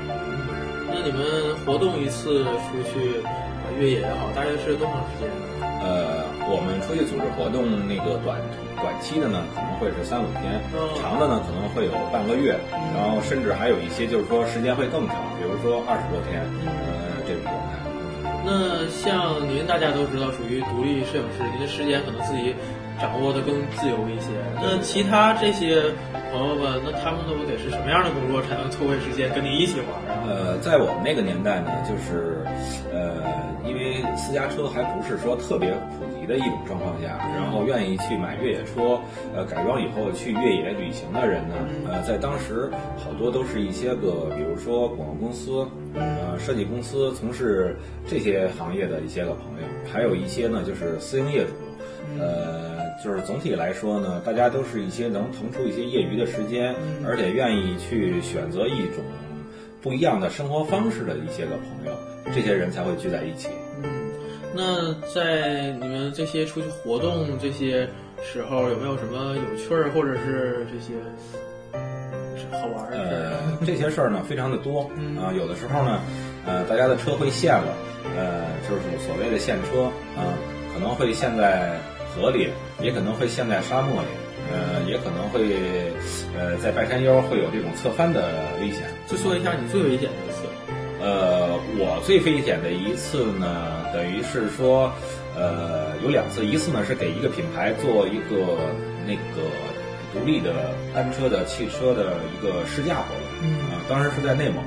那你们活动一次出去呃越野也好，大约是多长时间呢？呃，我们出去组织活动，那个短短期的呢，可能会是三五天；长的呢，可能会有半个月，然后甚至还有一些就是说时间会更长，比如说二十多天。那像您，大家都知道属于独立摄影师，您的时间可能自己掌握的更自由一些。那其他这些朋友们，那他们都得是什么样的工作才能抽回时间跟你一起玩？呃，在我们那个年代呢，就是，呃，因为私家车还不是说特别普及的一种状况下，然后愿意去买越野车，呃，改装以后去越野旅行的人呢，呃，在当时好多都是一些个，比如说广告公司，呃，设计公司，从事这些行业的一些个朋友，还有一些呢就是私营业主，呃，就是总体来说呢，大家都是一些能腾出一些业余的时间，而且愿意去选择一种不一样的生活方式的一些个朋友，这些人才会聚在一起。嗯，那在你们这些出去活动这些时候，有没有什么有趣儿或者是这些好玩的事儿？呃，这些事儿呢非常的多啊、有的时候呢，呃，大家的车会陷了，呃，就是所谓的陷车啊、可能会陷在河里，也可能会陷在沙漠里，呃，也可能会呃在半山腰会有这种侧翻的危险。就说一下你最危险的我最危险的一次呢，等于是说，呃，有两次，一次呢是给一个品牌做一个那个独立的单车的汽车的一个试驾活动，嗯。啊、当时是在内蒙，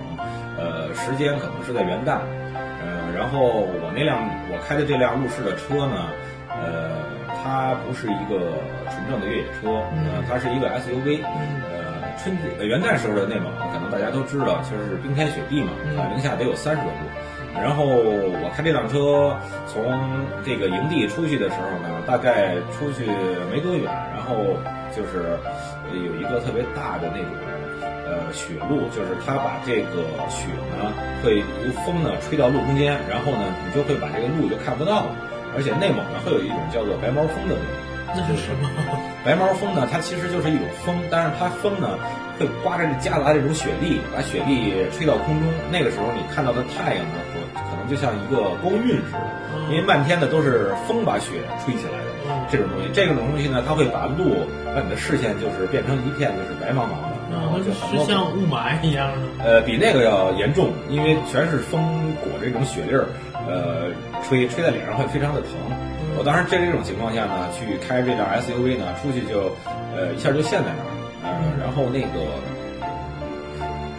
呃，时间可能是在元旦，呃，然后我那辆我开的这辆路试的车呢，呃，它不是一个纯正的越野车，呃，它是一个 SUV，呃，春节呃元旦时候的内蒙，可能大家都知道，就是冰天雪地嘛，啊，零下得有三十多度。然后我开这辆车从这个营地出去的时候呢，大概出去没多远，然后就是呃有一个特别大的那种呃雪路，就是它把这个雪呢会由风呢吹到路中间，然后呢你就会把这个路就看不到了。而且内蒙呢会有一种叫做白毛风的东西，那是什么？白毛风呢，它其实就是一种风，但是它风呢会刮着夹杂这种雪粒，把雪粒吹到空中。那个时候你看到的太阳呢，可可能就像一个光晕似的，因为漫天的都是风把雪吹起来的这种东西。这种东西呢，它会把路把你的视线就是变成一片就是白茫茫的，然后啊，就是像雾霾一样的。呃，比那个要严重，因为全是风裹着这种雪粒儿，呃，吹吹在脸上会非常的疼。我当时在这种情况下呢，去开这辆 SUV 呢，出去就，呃，一下就陷在那儿，呃，然后那个，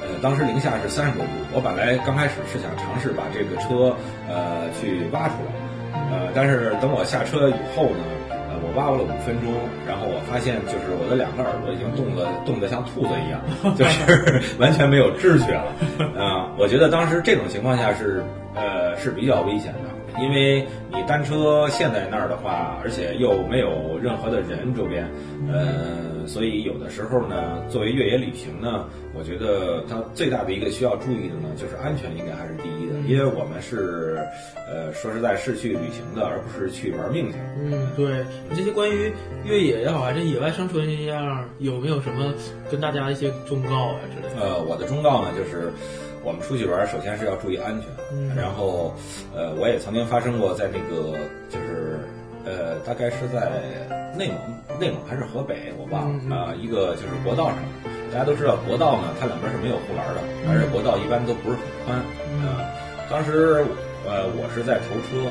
呃，当时零下是三十多度，我本来刚开始是想尝试把这个车，呃，去挖出来，呃，但是等我下车以后呢，呃，我挖了五分钟，然后我发现就是我的两个耳朵已经冻得冻得像兔子一样，就是完全没有知觉了。呃，我觉得当时这种情况下是呃是比较危险的，因为你单车陷在那儿的话，而且又没有任何的人周边，呃，所以有的时候呢，作为越野旅行呢，我觉得它最大的一个需要注意的呢，就是安全应该还是第一的，因为我们是呃说实在是去旅行的，而不是去玩命去。嗯，对，这些关于越野也好，还是野外生存这样，有没有什么跟大家一些忠告啊之类的？呃，我的忠告呢，就是我们出去玩，首先是要注意安全。嗯然后，呃，我也曾经发生过在那个就是呃，大概是在内蒙，内蒙还是河北，我忘了啊、一个就是国道上。大家都知道国道呢，它两边是没有护栏的，而且国道一般都不是很宽。嗯呃，当时呃，我是在头车。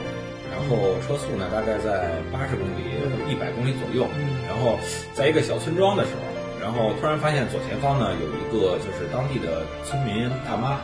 然后车速呢，大概在八十公里、一百公里左右。嗯然后在一个小村庄的时候，然后突然发现左前方呢有一个就是当地的村民大妈，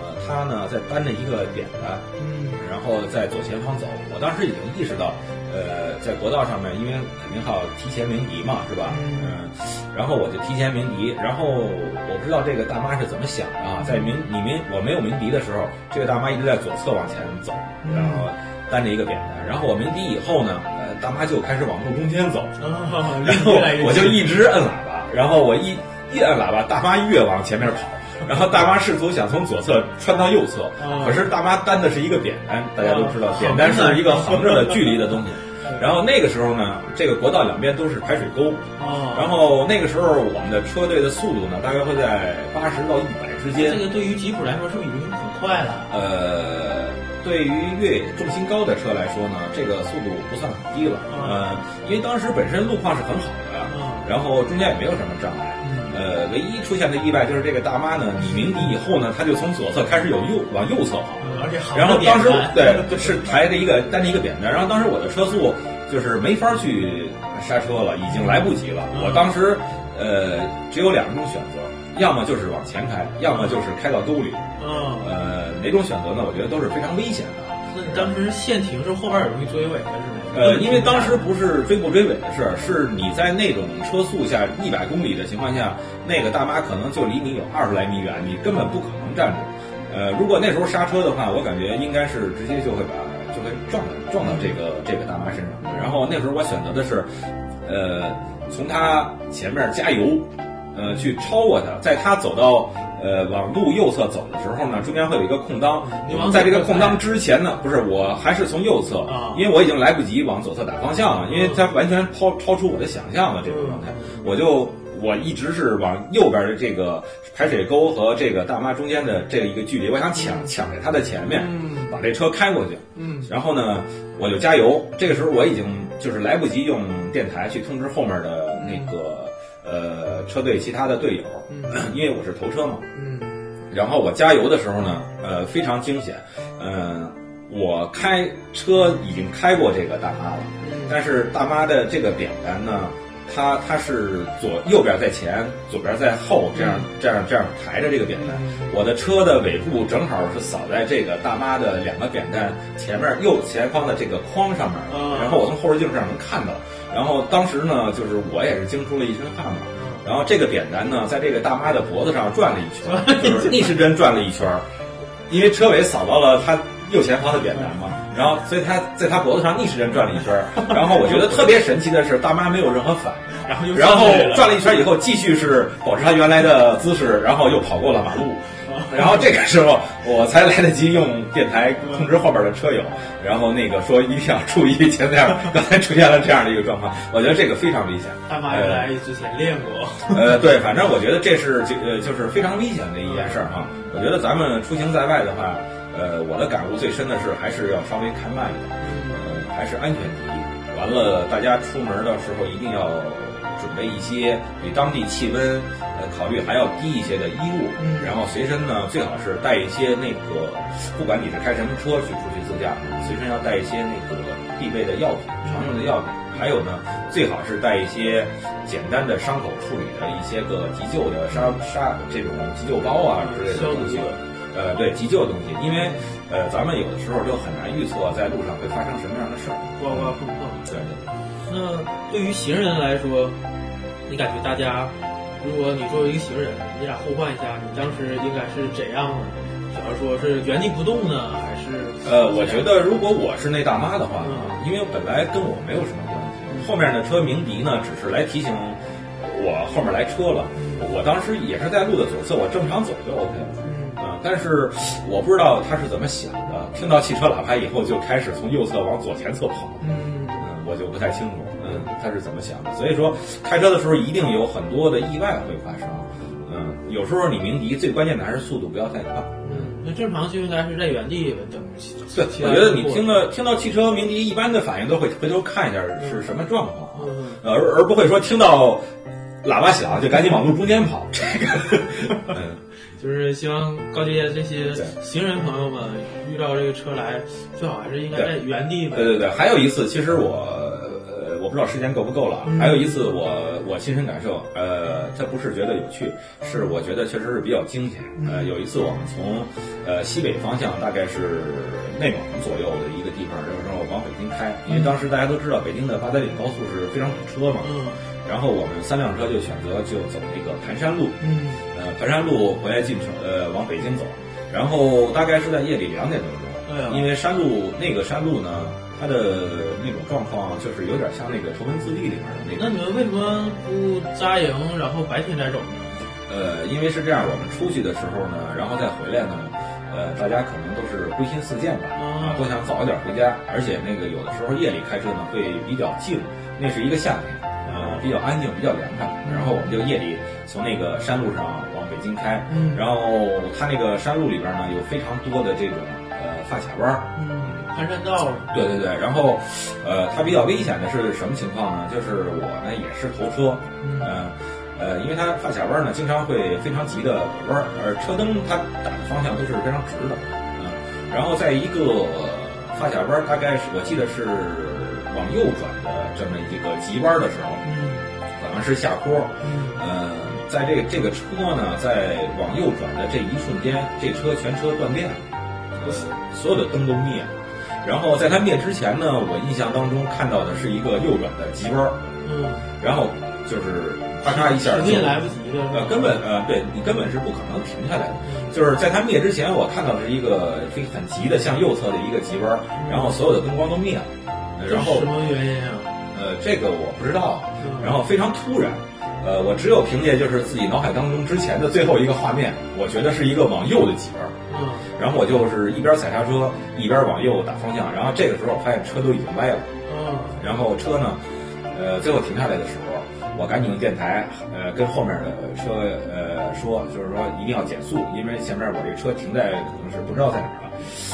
呃，她呢在搬着一个扁担，嗯然后在左前方走。我当时已经意识到，呃，在国道上面，因为肯定要提前鸣笛嘛，是吧？嗯然后我就提前鸣笛，然后我不知道这个大妈是怎么想的啊，在鸣你鸣我没有鸣笛的时候，这个大妈一直在左侧往前走，然后担着一个扁担，然后我鸣笛以后呢，呃，大妈就开始往路中间走，啊，然后我就一直摁喇叭，然后我一一按喇叭，大妈越往前面跑，然后大妈试图想从左侧穿到右侧，啊可是大妈担的是一个扁担，大家都知道啊，扁担是一个横着的距离的东西。然后那个时候呢，这个国道两边都是排水沟，啊，然后那个时候我们的车队的速度呢，大概会在八十到一百之间这。个对于吉普来说是不是已经很快了？呃，对于越野重心高的车来说呢，这个速度不算很低了。嗯呃，因为当时本身路况是很好然后中间也没有什么障碍。嗯呃，唯一出现的意外就是这个大妈呢，你鸣笛以后呢，她就从左侧开始有右往右侧跑。嗯而且好然后当时对是抬着一个担着一个扁担，然后当时我的车速就是没法去刹车了，已经来不及了。嗯我当时呃只有两种选择，要么就是往前开，要么就是开到沟里。嗯，呃，哪种选择呢？我觉得都是非常危险的。那你当时限停是后边有容易追尾的是吗？呃，因为当时不是追不追尾的事儿，是你在那种车速下一百公里的情况下，那个大妈可能就离你有二十来米远，你根本不可能站住。呃，如果那时候刹车的话，我感觉应该是直接就会把就会撞到撞到这个这个大妈身上。然后那时候我选择的是，呃，从她前面加油，呃，去超过她，在她走到呃往路右侧走的时候呢，中间会有一个空档。你往，在这个空档之前呢，不是我还是从右侧啊。因为我已经来不及往左侧打方向了，因为它完全超超出我的想象了这种状态，我就我一直是往右边的这个排水沟和这个大妈中间的这一个距离，我想抢抢在她的前面，嗯。把这车开过去，嗯，然后呢，我就加油。这个时候我已经就是来不及用电台去通知后面的那个呃车队其他的队友，因为我是头车嘛，嗯，然后我加油的时候呢，呃，非常惊险，嗯、我开车已经开过这个大妈了，但是大妈的这个扁担呢，它它是左右边在前，左边在后，这样这样这样抬着这个扁担。我的车的尾部正好是扫在这个大妈的两个扁担前面右前方的这个框上面，啊然后我从后视镜上能看到。然后当时呢，就是我也是惊出了一身汗嘛。然后这个扁担呢，在这个大妈的脖子上转了一圈，就是逆时针转了一圈儿，因为车尾扫到了她右前方的扁担嘛，然后所以她在她脖子上逆时针转了一圈儿。然后我觉得特别神奇的是，大妈没有任何反应，然后又然后转了一圈以后，继续是保持她原来的姿势，然后又跑过了马路。然后这个时候我才来得及用电台通知后边的车友，然后那个说一定要注意前面刚才出现了这样的一个状况，我觉得这个非常危险。大妈原来之前练过，呃，对，反正我觉得这是就呃就是非常危险的一件事儿哈。我觉得咱们出行在外的话，呃，我的感悟最深的是还是要稍微开慢一点，呃，还是安全第一。完了，大家出门的时候一定要准备一些比当地气温呃考虑还要低一些的衣物，然后随身呢最好是带一些那个，不管你是开什么车去出去自驾，随身要带一些那个必备的药品，常用的药品。还有呢，最好是带一些简单的伤口处理的一些个急救的杀杀这种急救包啊之类的东西。呃，对急救的东西，因为呃，咱们有的时候就很难预测在路上会发生什么样的事儿。刮刮碰碰。对对。那对于行人来说，你感觉大家，如果你作为一个行人，你俩互换一下，你当时应该是怎样的？假如说是原地不动呢，还是？呃，我觉得如果我是那大妈的话呢，因为本来跟我没有什么关系，后面的车鸣笛呢，只是来提醒我后面来车了。我当时也是在路的左侧，我正常走就 OK 了。啊、但是我不知道他是怎么想的，听到汽车喇叭以后就开始从右侧往左前侧跑。嗯，我就不太清楚，嗯，他是怎么想的。所以说，开车的时候一定有很多的意外会发生。嗯，有时候你鸣笛，最关键的还是速度不要太快。嗯，那正常就应该是在原地等。对，我觉得你听到听到汽车鸣笛，一般的反应都会回头看一下是什么状况，嗯，而而不会说听到喇叭响就赶紧往路中间跑。这个，嗯。就是希望告诫这些行人朋友们，遇到这个车来，最好还是应该在原地。对对对，还有一次，其实我呃，我不知道时间够不够了。嗯、还有一次我，我亲身感受，呃，这不是觉得有趣，是我觉得确实是比较惊险。呃，有一次我们从呃西北方向，大概是内蒙左右的一个地方，然后往北京开，因为当时大家都知道北京的八达岭高速是非常堵车嘛。嗯。然后我们三辆车就选择就走那个盘山路，盘山路回来进城，呃，往北京走，然后大概是在夜里两点多钟，对啊，因为山路那个山路呢，它的那种状况就是有点像那个《头文字 D》里面的那个。那你们为什么不扎营，然后白天再走呢？呃，因为是这样，我们出去的时候呢，然后再回来呢，呃，大家可能都是归心似箭吧，啊，都想早一点回家，而且那个有的时候夜里开车呢会比较静，那是一个夏天。呃，比较安静，比较凉快。然后我们就夜里从那个山路上往北京开，嗯、然后它那个山路里边呢有非常多的这种呃发卡弯儿，嗯，盘山道。对对对，然后呃，它比较危险的是什么情况呢？就是我呢也是头车，嗯、呃呃，因为它发卡弯呢经常会非常急的拐弯，而车灯它打的方向都是非常直的，嗯、呃，然后在一个发卡弯大概是我记得是。往右转的这么一个急弯的时候，嗯，可能是下坡，嗯，呃，在这个这个车呢，在往右转的这一瞬间，这车全车断电了，所有的灯都灭了。然后在它灭之前呢，我印象当中看到的是一个右转的急弯，嗯，然后就是咔嚓一下就来不及了，呃，根本呃，对你根本是不可能停下来的。就是在它灭之前，我看到的是一个非很急的向右侧的一个急弯，然后所有的灯光都灭了。然后什么原因啊？呃，这个我不知道。然后非常突然，呃，我只有凭借就是自己脑海当中之前的最后一个画面，我觉得是一个往右的急弯。嗯。然后我就是一边踩刹车，一边往右打方向。然后这个时候我发现车都已经歪了。嗯。然后车呢，呃，最后停下来的时候，我赶紧用电台，呃，跟后面的车呃说，就是说一定要减速，因为前面我这车停在可能是不知道在哪儿了。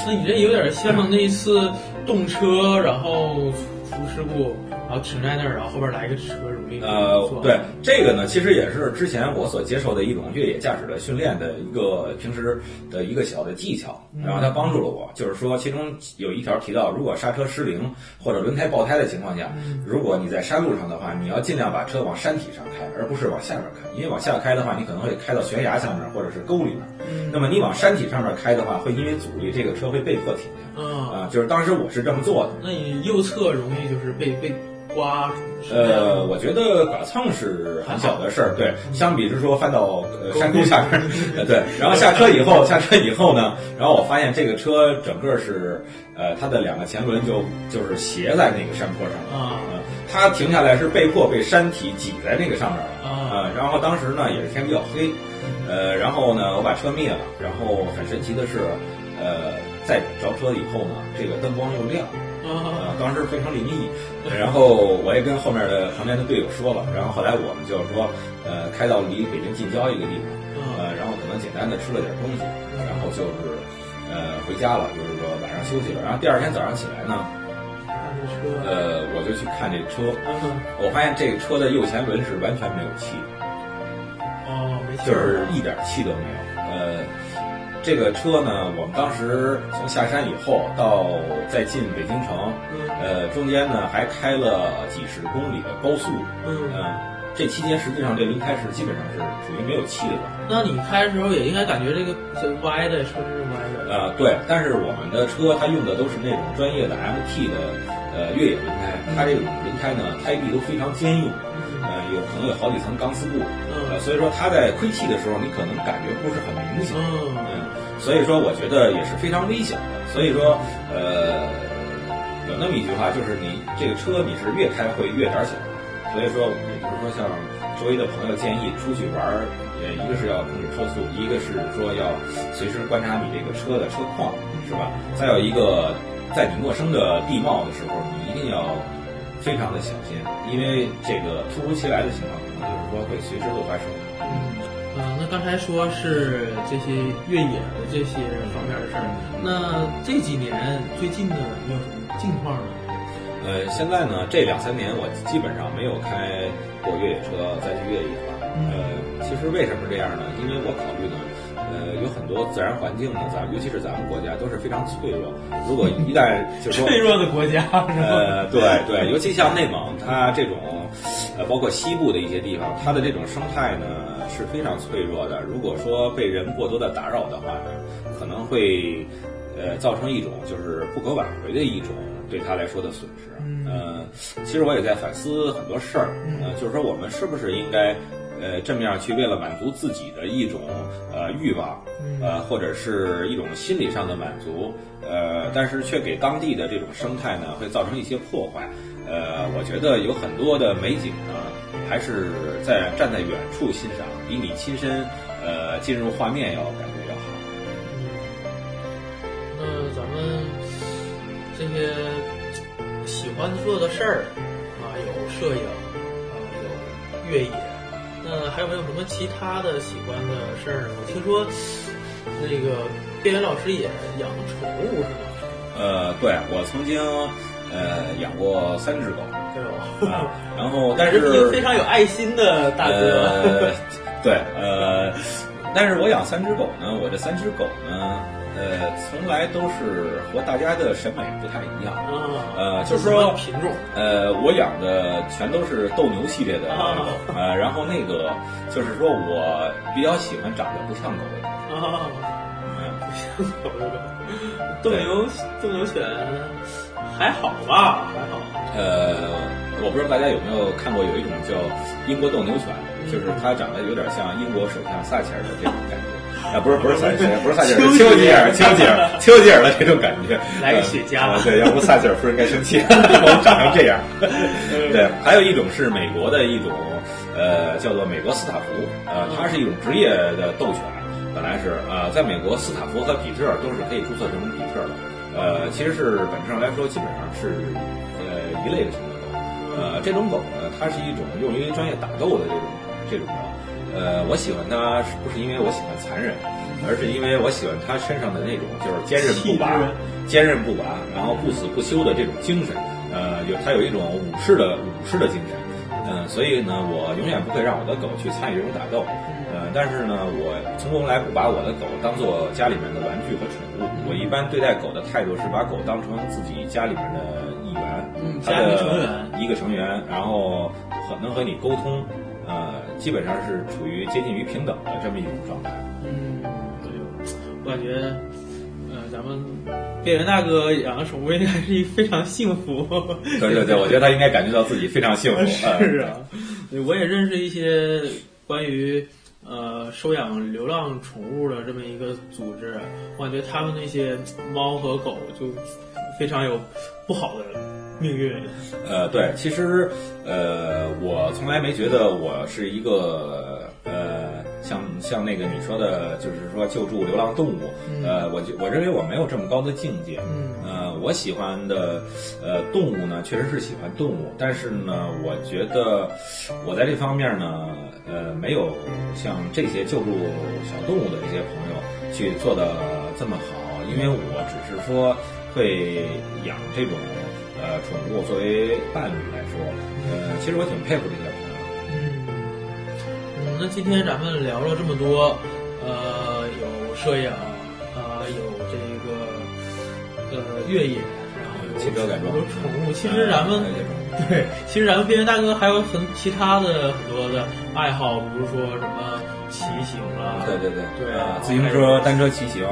那你这有点像那次动车，然后出事故，然后停在那儿，然后后边来个车容易呃，对这个呢，其实也是之前我所接受的一种越野驾驶的训练的一个平时的一个小的技巧，然后它帮助了我。就是说，其中有一条提到，如果刹车失灵或者轮胎爆胎的情况下，如果你在山路上的话，你要尽量把车往山体上开，而不是往下边开，因为往下开的话，你可能会开到悬崖下面或者是沟里面。那么你往山体上面开的话，会因为阻力，这个车会被迫停下。啊，就是当时我是这么做的。那你右侧容易就是被被刮？呃，我觉得剐蹭是很小的事儿，对，相比之说翻到呃山沟下边，呃 对，然后下车以后，下车以后呢，然后我发现这个车整个是呃它的两个前轮就就是斜在那个山坡上啊，它停下来是被迫被山体挤在那个上面了啊，然后当时呢也是天比较黑，呃，然后呢我把车灭了，然后很神奇的是，呃。在着车以后呢，这个灯光又亮，啊，当时非常灵异。然后我也跟后面的旁边的队友说了，然后后来我们就是说，呃，开到离北京近郊一个地方，呃，然后可能简单的吃了点东西，然后就是呃回家了，就是说晚上休息了。然后第二天早上起来呢，呃，我就去看这车，我发现这个车的右前轮是完全没有气，哦，没气，就是一点气都没有，呃。这个车呢，我们当时从下山以后到再进北京城，呃，中间呢还开了几十公里的高速，嗯，这期间实际上这轮胎是基本上是属于没有气的。那你开的时候也应该感觉这个是歪的，车是歪的。呃，对，但是我们的车它用的都是那种专业的 MT 的呃越野轮胎，它这种轮胎呢胎壁都非常坚硬，呃，有可能有好几层钢丝布，呃，所以说它在亏气的时候，你可能感觉不是很明显，嗯。所以说，我觉得也是非常危险的。所以说，呃，有那么一句话，就是你这个车你是越开会越胆小。所以说，也就是说，像周围的朋友建议出去玩儿，呃，一个是要控制车速，一个是说要随时观察你这个车的车况，是吧？再有一个，在你陌生的地貌的时候，你一定要非常的小心，因为这个突如其来的情况，可能就是说会随时都发生。刚才说是这些越野的这些方面的事儿，那这几年最近的有什么近况呢？呃，现在呢，这两三年我基本上没有开过越野车再去越野了。呃，其实为什么这样呢？因为我考虑呢，呃，有很多自然环境呢，咱尤其是咱们国家都是非常脆弱。如果一旦 就说脆弱的国家，呃，对对，尤其像内蒙，它这种呃，包括西部的一些地方，它的这种生态呢。是非常脆弱的。如果说被人过多的打扰的话呢，可能会，呃，造成一种就是不可挽回的一种对他来说的损失。嗯，其实我也在反思很多事儿。嗯，就是说我们是不是应该，呃，这么样去为了满足自己的一种呃欲望，呃，或者是一种心理上的满足，呃，但是却给当地的这种生态呢会造成一些破坏。呃，我觉得有很多的美景呢，还是在站在远处欣赏。比你亲身，呃，进入画面要感觉要好。嗯，那咱们这些喜欢做的事儿啊，有摄影啊，有越野，那还有没有什么其他的喜欢的事儿呢？我听说那个边缘老师也养宠物是吗？呃，对，我曾经呃养过三只狗，对吧？然后但是非常有爱心的大哥。对，呃，但是我养三只狗呢，我这三只狗呢，呃，从来都是和大家的审美不太一样，呃，就是说品种，呃，我养的全都是斗牛系列的狗，呃，然后那个就是说我比较喜欢长得不像狗的。狗，啊，不像狗的。狗，斗牛斗牛犬还好吧，还好，呃，我不知道大家有没有看过有一种叫英国斗牛犬。就是它长得有点像英国首相撒切尔的这种感觉，啊，不是不是撒切尔，不是撒切尔，丘吉尔，丘吉尔，丘吉尔的这种感觉，来个雪茄，对，要不撒切尔夫人该生气，我长成这样。对，还有一种是美国的一种，呃，叫做美国斯塔福，呃，它是一种职业的斗犬，本来是呃，在美国斯塔福和比特都是可以注册成比特的，呃，其实是本质上来说基本上是呃一类的犬狗，呃，这种狗呢，它是一种用于专业打斗的这种。这种的，呃，我喜欢它是不是因为我喜欢残忍，而是因为我喜欢他身上的那种就是坚韧不拔、坚韧不拔，然后不死不休的这种精神。呃，有他有一种武士的武士的精神。嗯、所以呢，我永远不会让我的狗去参与这种打斗。呃，但是呢，我从来不把我的狗当做家里面的玩具和宠物。我一般对待狗的态度是把狗当成自己家里面的一员，家庭成员一个成员，然后和能和你沟通，呃，基本上是处于接近于平等的这么一种状态。嗯，我感觉，呃，咱们边缘大哥养的宠物应该是一非常幸福。对对对，我觉得他应该感觉到自己非常幸福。是啊，对我也认识一些关于呃收养流浪宠物的这么一个组织，我感觉他们那些猫和狗就非常有不好的命运。呃，对，其实呃，我从来没觉得我是一个呃，像像那个你说的，就是说救助流浪动物，呃，我就我认为我没有这么高的境界。嗯呃，我喜欢的呃动物呢，确实是喜欢动物，但是呢，我觉得我在这方面呢，呃，没有像这些救助小动物的这些朋友去做的这么好，因为我只是说会养这种呃宠物作为伴侣来说，呃，其实我挺佩服这些朋友。嗯嗯，那今天咱们聊了这么多，呃，有摄影，呃，有这个呃越野，然后有汽车改装有宠物。其实咱们对，其实咱们边缘大哥还有很其他的很多的爱好，比如说什么骑行啊，对对对对啊自行车、单车骑行，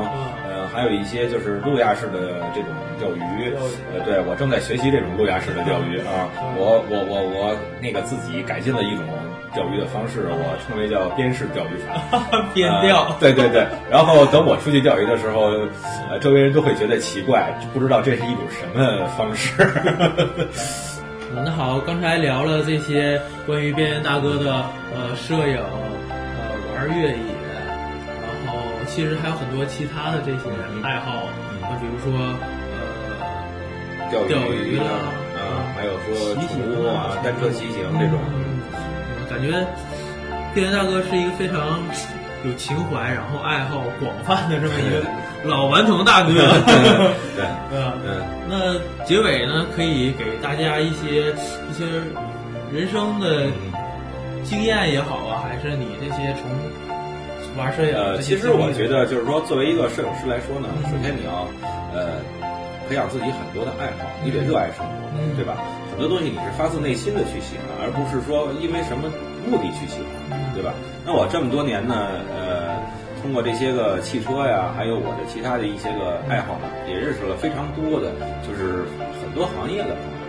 还有一些就是路亚式的这种钓鱼，呃，对我正在学习这种路亚式的钓鱼啊，我我我我那个自己改进了一种钓鱼的方式，我称为叫边式钓鱼法。边钓。呃对对对，然后等我出去钓鱼的时候，呃，周围人都会觉得奇怪，不知道这是一种什么方式。嗯那好，刚才聊了这些关于边缘大哥的呃摄影，呃玩越野，其实还有很多其他的这些爱好，啊，比如说呃钓钓鱼啦啊，还有说骑宠行物啊、单车骑行这种。嗯，感觉电源大哥是一个非常有情怀，然后爱好广泛的这么一个老顽童大哥。对，嗯，嗯。那结尾呢，可以给大家一些一些人生的经验也好啊，还是你这些从玩摄影呃，其实我觉得就是说，作为一个摄影师来说呢，嗯首先你要呃培养自己很多的爱好，你得热爱生活，嗯对吧？很多东西你是发自内心的去喜欢，而不是说因为什么目的去喜欢，对吧？那我这么多年呢，呃，通过这些个汽车呀，还有我的其他的一些个爱好呢，也认识了非常多的，就是很多行业的朋友。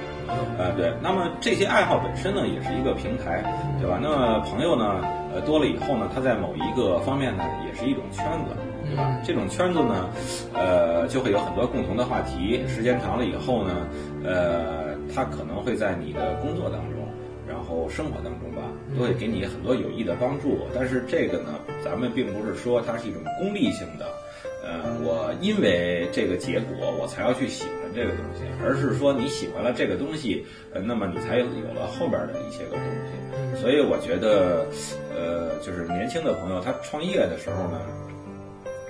呃，对，那么这些爱好本身呢，也是一个平台，对吧？那么朋友呢，呃，多了以后呢，它在某一个方面呢，也是一种圈子，对吧？这种圈子呢，呃，就会有很多共同的话题，时间长了以后呢，呃，他可能会在你的工作当中，然后生活当中吧，都会给你很多有益的帮助。但是这个呢，咱们并不是说它是一种功利性的。呃，我因为这个结果我才要去喜欢这个东西，而是说你喜欢了这个东西，呃，那么你才有了后边的一些个东西。所以我觉得，呃，就是年轻的朋友他创业的时候呢，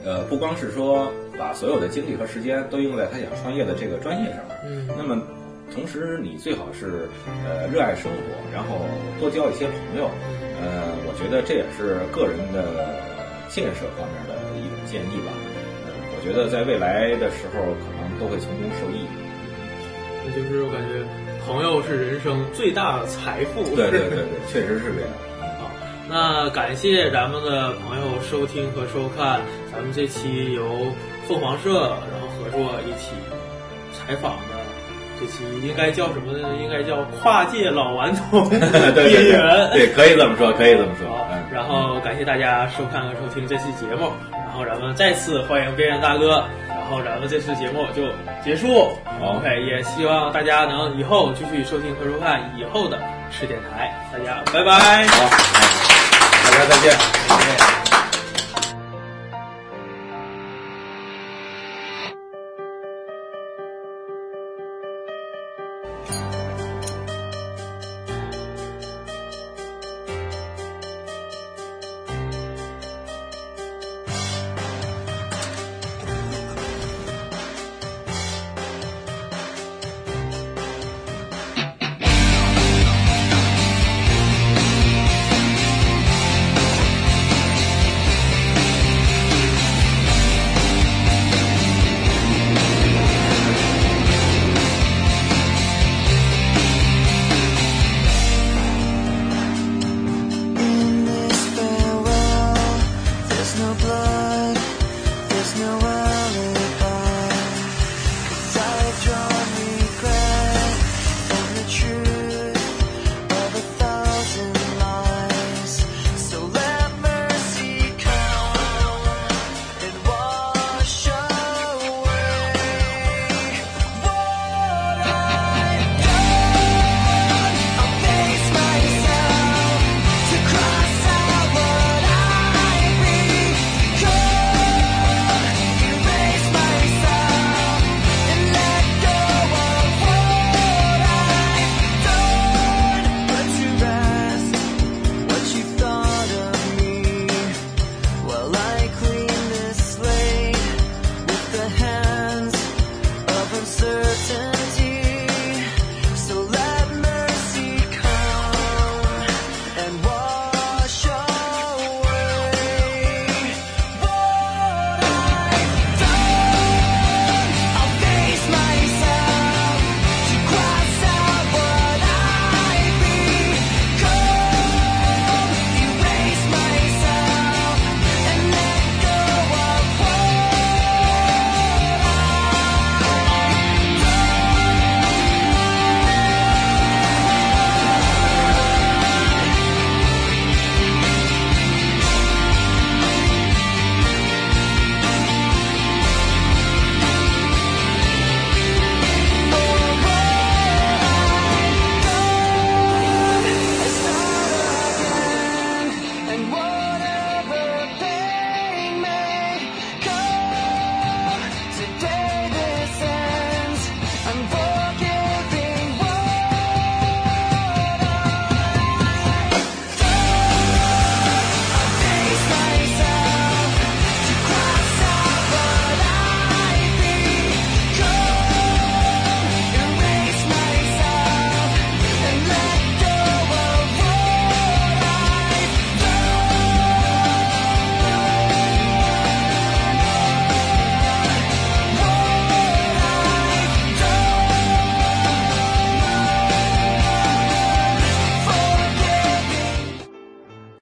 呃，不光是说把所有的精力和时间都用在他想创业的这个专业上面，嗯那么同时你最好是呃热爱生活，然后多交一些朋友。呃，我觉得这也是个人的建设方面的一种建议吧。呃，我觉得在未来的时候可能都会从中受益。那就是我感觉朋友是人生最大的财富。对对对对，确实是这样。好，那感谢咱们的朋友收听和收看咱们这期由凤凰社然后合作一起采访的这期应该叫什么呢？应该叫跨界老顽童 对对边缘。对，可以这么说，可以这么说。好嗯，，然后感谢大家收看和收听这期节目，然后咱们再次欢迎边缘大哥，然后咱们这次节目就结束。OK，也希望大家能以后继续收听和收看以后的吃电台，大家拜拜。好，大家再见。再见